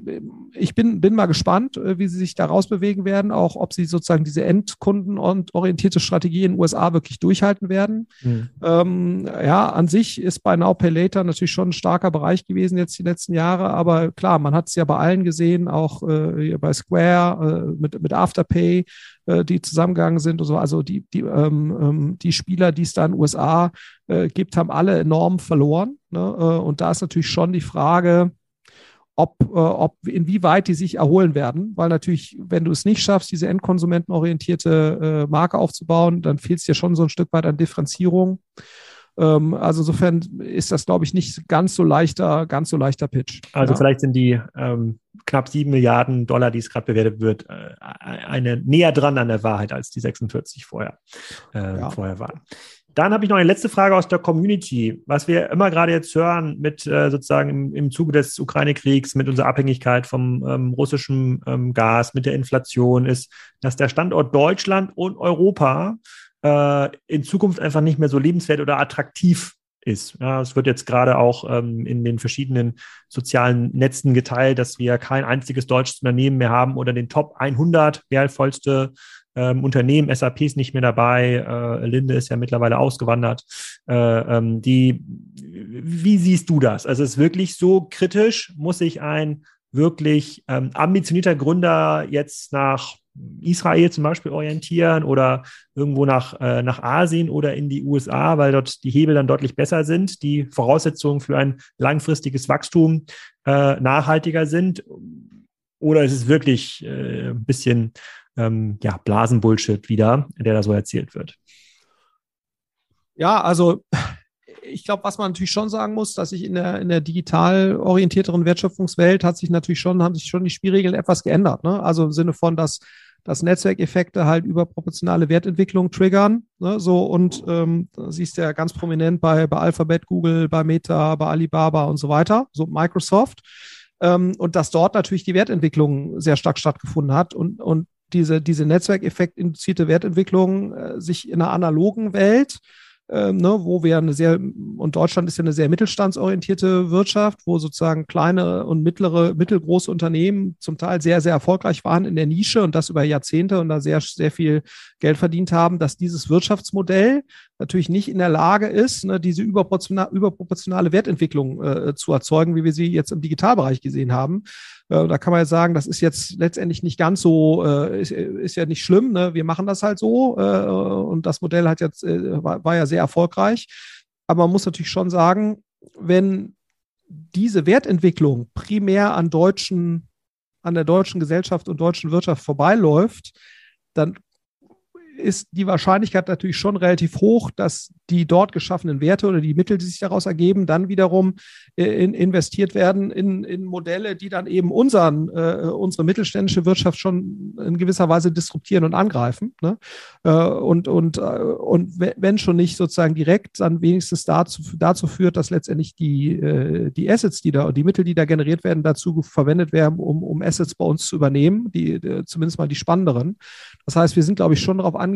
B: ich bin, bin mal gespannt, äh, wie sie sich da rausbewegen werden, auch ob sie sozusagen diese endkundenorientierte Strategie in den USA wirklich durchhalten werden. Mhm. Ähm, ja, an sich ist bei Now Pay Later natürlich schon ein starker Bereich gewesen jetzt die letzten Jahre, aber klar, man hat es ja bei allen gesehen, auch äh, bei Square äh, mit, mit Afterpay, äh, die zusammengegangen sind und so. Also die, die, ähm, ähm die Spieler, die es da in den USA äh, gibt, haben alle enorm verloren. Ne? Äh, und da ist natürlich schon die Frage, ob, äh, ob inwieweit die sich erholen werden, weil natürlich, wenn du es nicht schaffst, diese endkonsumentenorientierte äh, Marke aufzubauen, dann fehlt es dir schon so ein Stück weit an Differenzierung. Ähm, also insofern ist das, glaube ich, nicht ganz so leichter, ganz so leichter Pitch.
A: Also ja. vielleicht sind die ähm, knapp sieben Milliarden Dollar, die es gerade bewertet wird, äh, eine näher dran an der Wahrheit als die 46 vorher, äh, ja. vorher waren. Dann habe ich noch eine letzte Frage aus der Community. Was wir immer gerade jetzt hören mit äh, sozusagen im, im Zuge des Ukraine-Kriegs, mit unserer Abhängigkeit vom ähm, russischen ähm, Gas, mit der Inflation, ist, dass der Standort Deutschland und Europa äh, in Zukunft einfach nicht mehr so lebenswert oder attraktiv ist. Ja, es wird jetzt gerade auch ähm, in den verschiedenen sozialen Netzen geteilt, dass wir kein einziges deutsches Unternehmen mehr haben oder den Top 100 wertvollste ähm, Unternehmen. SAP ist nicht mehr dabei. Äh, Linde ist ja mittlerweile ausgewandert. Äh, ähm, die, wie siehst du das? Also ist wirklich so kritisch? Muss sich ein wirklich ähm, ambitionierter Gründer jetzt nach Israel zum Beispiel orientieren oder irgendwo nach, äh, nach Asien oder in die USA, weil dort die Hebel dann deutlich besser sind, die Voraussetzungen für ein langfristiges Wachstum äh, nachhaltiger sind? Oder ist es wirklich äh, ein bisschen ähm, ja, Blasenbullshit wieder, der da so erzählt wird.
B: Ja, also ich glaube, was man natürlich schon sagen muss, dass sich in der, in der digital orientierteren Wertschöpfungswelt hat sich natürlich schon, haben sich schon die Spielregeln etwas geändert. Ne? Also im Sinne von, dass, dass Netzwerkeffekte halt überproportionale Wertentwicklung triggern. Ne? So, und ähm, siehst du ja ganz prominent bei, bei Alphabet, Google, bei Meta, bei Alibaba und so weiter, so Microsoft. Ähm, und dass dort natürlich die Wertentwicklung sehr stark stattgefunden hat und, und diese, diese Netzwerkeffekt-induzierte Wertentwicklung äh, sich in einer analogen Welt ähm, ne, wo wir eine sehr, und Deutschland ist ja eine sehr mittelstandsorientierte Wirtschaft, wo sozusagen kleine und mittlere, mittelgroße Unternehmen zum Teil sehr, sehr erfolgreich waren in der Nische und das über Jahrzehnte und da sehr, sehr viel Geld verdient haben, dass dieses Wirtschaftsmodell natürlich nicht in der Lage ist, ne, diese überproportionale, überproportionale Wertentwicklung äh, zu erzeugen, wie wir sie jetzt im Digitalbereich gesehen haben. Äh, da kann man ja sagen, das ist jetzt letztendlich nicht ganz so, äh, ist, ist ja nicht schlimm. Ne? Wir machen das halt so äh, und das Modell hat jetzt äh, war, war ja sehr erfolgreich. Aber man muss natürlich schon sagen, wenn diese Wertentwicklung primär an deutschen, an der deutschen Gesellschaft und deutschen Wirtschaft vorbeiläuft, dann ist die Wahrscheinlichkeit natürlich schon relativ hoch, dass die dort geschaffenen Werte oder die Mittel, die sich daraus ergeben, dann wiederum äh, in, investiert werden in, in Modelle, die dann eben unseren, äh, unsere mittelständische Wirtschaft schon in gewisser Weise disruptieren und angreifen. Ne? Äh, und, und, äh, und wenn schon nicht sozusagen direkt, dann wenigstens dazu, dazu führt, dass letztendlich die, äh, die Assets, die da, die Mittel, die da generiert werden, dazu verwendet werden, um, um Assets bei uns zu übernehmen, die, die zumindest mal die spannenderen. Das heißt, wir sind, glaube ich, schon darauf angewiesen,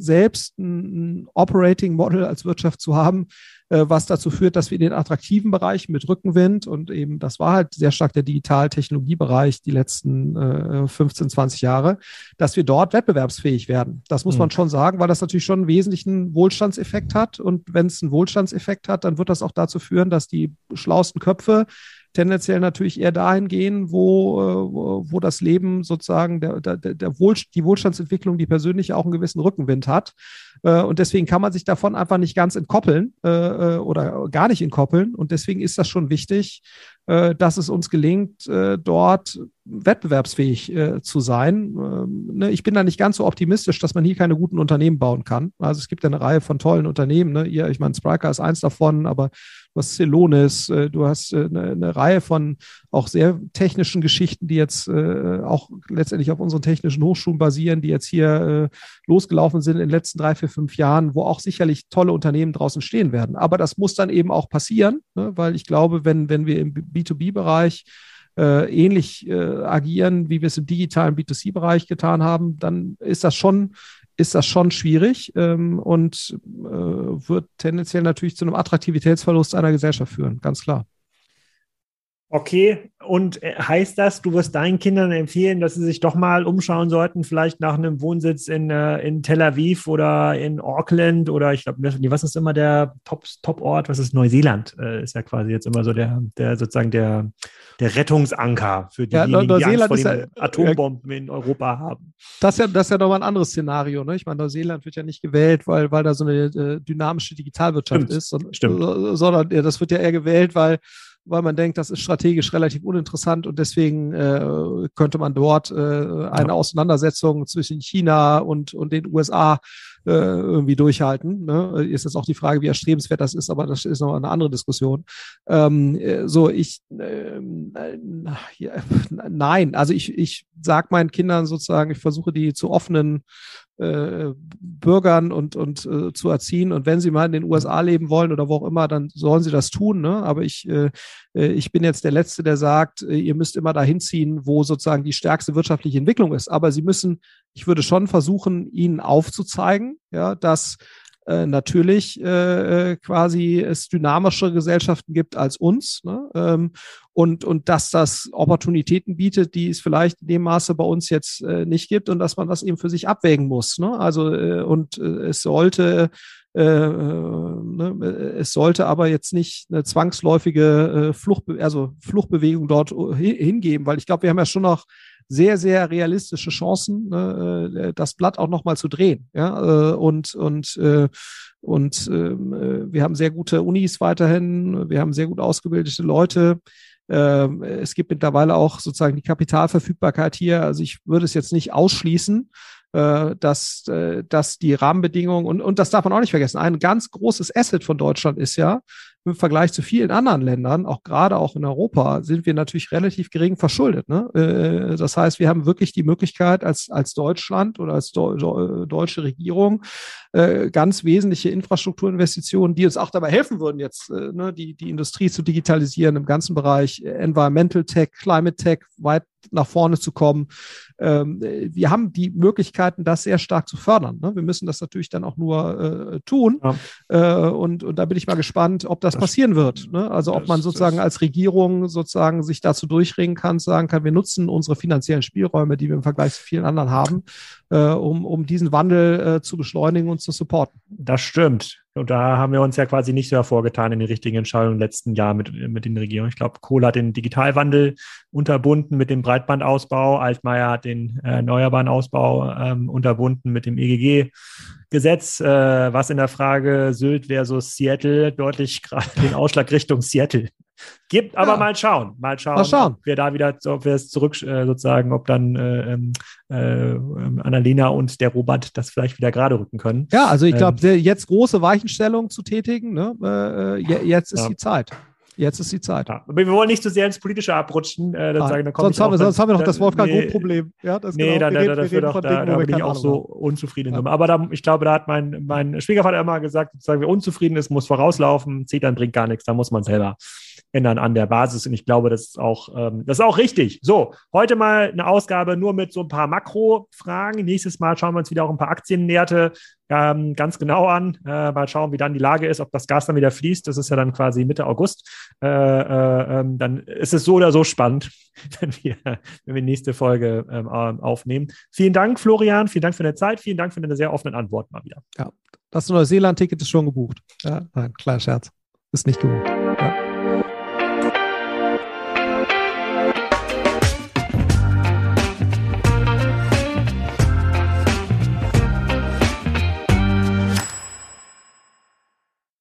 B: selbst ein, Operating Model als Wirtschaft zu haben, äh, was dazu führt, dass wir in den attraktiven Bereichen mit Rückenwind und eben, das war halt sehr stark der Digital-Technologiebereich die letzten äh, 15, 20 Jahre, dass wir dort wettbewerbsfähig werden. Das muss mhm. man schon sagen, weil das natürlich schon einen wesentlichen Wohlstandseffekt hat. Und wenn es einen Wohlstandseffekt hat, dann wird das auch dazu führen, dass die schlausten Köpfe tendenziell natürlich eher dahin gehen, wo, äh, wo das Leben sozusagen, der, der, der Wohl, die Wohlstandsentwicklung, die persönlich auch einen gewissen Rückenwind hat. Äh, und deswegen kann man sich davon einfach nicht ganz entkoppeln äh, oder gar nicht entkoppeln. Und deswegen ist das schon wichtig, dass es uns gelingt, dort wettbewerbsfähig zu sein. Ähm, ne, ich bin da nicht ganz so optimistisch, dass man hier keine guten Unternehmen bauen kann. Also es gibt ja eine Reihe von tollen Unternehmen. Ne? Ich meine, Spriker ist eins davon, aber du hast Celonis, äh, du hast äh, eine, eine, Reihe von auch sehr technischen Geschichten, die jetzt äh, auch letztendlich auf unseren technischen Hochschulen basieren, die jetzt hier losgelaufen sind in den letzten drei, vier, fünf Jahren, wo auch sicherlich tolle Unternehmen draußen stehen werden. Aber das muss dann eben auch passieren, ne? weil ich glaube, wenn, wenn wir im B2B-Bereich äh, ähnlich äh, agieren, wie wir es im digitalen B2C-Bereich getan haben, dann ist das schon ist das schon schwierig ähm, und äh, wird tendenziell natürlich zu einem Attraktivitätsverlust einer Gesellschaft führen, ganz klar.
A: Okay, und äh, heißt das, du wirst deinen Kindern empfehlen, dass sie sich doch mal umschauen sollten, vielleicht nach einem Wohnsitz in, äh, in Tel Aviv oder in Auckland oder ich glaube, was ist immer der Top, Top-Ort? Was ist Neuseeland? Äh, ist ja quasi jetzt immer so der, der sozusagen der, der Rettungsanker für diejenigen, ja, die Angst vor den ja, Atombomben in Europa haben.
B: Das ist ja, das ist ja nochmal ein anderes Szenario. Ne? Ich meine, Neuseeland wird ja nicht gewählt, weil, weil da so eine äh, dynamische Digitalwirtschaft
A: Stimmt.
B: ist, sondern,
A: Stimmt.
B: sondern ja, das wird ja eher gewählt, weil weil man denkt, das ist strategisch relativ uninteressant und deswegen äh, könnte man dort äh, eine ja. Auseinandersetzung zwischen China und, und den USA äh, irgendwie durchhalten. Ne? Ist jetzt auch die Frage, wie erstrebenswert das ist, aber das ist noch eine andere Diskussion. Ähm, äh, so, ich äh, ja, nein, also ich, ich sag meinen Kindern sozusagen, ich versuche die zu offenen äh, Bürgern und, und äh, zu erziehen. Und wenn sie mal in den USA leben wollen oder wo auch immer, dann sollen sie das tun. Ne? Aber ich, äh, äh ich bin jetzt der Letzte, der sagt, äh, ihr müsst immer dahin ziehen, wo sozusagen die stärkste wirtschaftliche Entwicklung ist. Aber sie müssen, ich würde schon versuchen, ihnen aufzuzeigen, ja, dass äh, natürlich äh, äh, quasi es dynamischere Gesellschaften gibt als uns ne? ähm, und, und dass das Opportunitäten bietet, die es vielleicht in dem Maße bei uns jetzt äh, nicht gibt und dass man das eben für sich abwägen muss. Ne? Also äh, und äh, es sollte äh, äh ne, es sollte aber jetzt nicht eine zwangsläufige äh, Flucht, also Fluchtbewegung dort hingeben, weil ich glaube, wir haben ja schon noch sehr, sehr realistische Chancen, ne, äh, das Blatt auch nochmal zu drehen. Ja? Äh, und und, äh, und ähm, wir haben sehr gute Unis weiterhin, wir haben sehr gut ausgebildete Leute. Ähm, es gibt mittlerweile auch sozusagen die Kapitalverfügbarkeit hier. Also ich würde es jetzt nicht ausschließen, dass, dass die Rahmenbedingungen und, und das darf man auch nicht vergessen. Ein ganz großes Asset von Deutschland ist ja, im Vergleich zu vielen anderen Ländern, auch gerade auch in Europa, sind wir natürlich relativ gering verschuldet. Ne? Äh, das heißt, wir haben wirklich die Möglichkeit als, als Deutschland oder als deutsche Regierung äh, ganz wesentliche Infrastrukturinvestitionen, die uns auch dabei helfen würden, jetzt äh, ne, die, die Industrie zu digitalisieren im ganzen Bereich Environmental Tech, Climate Tech weit nach vorne zu kommen. Ähm, wir haben die Möglichkeiten, das sehr stark zu fördern. Ne? Wir müssen das natürlich dann auch nur äh, tun. Ja. Äh, und, und da bin ich mal gespannt, ob das, das passieren wird. Ne? Also ob man sozusagen als Regierung sozusagen sich dazu durchringen kann, sagen kann, wir nutzen unsere finanziellen Spielräume, die wir im Vergleich zu vielen anderen haben, äh, um, um diesen Wandel äh, zu beschleunigen und zu supporten.
A: Das stimmt. Und da haben wir uns ja quasi nicht so hervorgetan in den richtigen Entscheidungen im letzten Jahr mit, mit den Regierungen. Ich glaube, Kohl hat den Digitalwandel unterbunden mit dem Breitbandausbau, Altmaier hat den äh, erneuerbaren Ausbau ähm, unterbunden mit dem EGG-Gesetz, äh, was in der Frage Sylt versus Seattle deutlich [LAUGHS] gerade den Ausschlag Richtung Seattle gibt. Aber ja. mal schauen, mal schauen,
B: mal schauen.
A: ob wir da wieder, ob wir es zurück äh, sozusagen, ob dann äh, ähm, äh, Annalena und der Robert das vielleicht wieder gerade rücken können.
B: Ja, also ich glaube, ähm, jetzt große Weichenstellungen zu tätigen, ne? Äh, äh jetzt ist ja. die Zeit. Jetzt ist die Zeit. Ja,
A: aber wir wollen nicht zu so sehr ins Politische abrutschen. Äh,
B: sagen, dann sonst, haben wir, sonst haben wir noch das Wolfgang-Problem.
A: Ja, das nee, genau. da, da, da, doch, da, da bin ich auch so unzufrieden. Ja. Aber da, ich glaube, da hat mein, mein Schwiegervater immer gesagt, sozusagen, wer unzufrieden ist, muss vorauslaufen. Zetern bringt gar nichts, da muss man selber ändern an der Basis. Und ich glaube, das ist auch, ähm, das ist auch richtig. So, heute mal eine Ausgabe nur mit so ein paar Makro-Fragen. Nächstes Mal schauen wir uns wieder auch ein paar Aktienwerte ähm, ganz genau an. Äh, mal schauen, wie dann die Lage ist, ob das Gas dann wieder fließt. Das ist ja dann quasi Mitte August. Äh, äh, ähm, dann ist es so oder so spannend, [LAUGHS] wenn wir, wenn wir nächste Folge ähm, aufnehmen. Vielen Dank, Florian. Vielen Dank für deine Zeit. Vielen Dank für deine sehr offenen Antworten mal wieder.
B: Ja, das Neuseeland-Ticket ist schon gebucht. Ja, nein, kleiner Scherz. Ist nicht gebucht. Ja.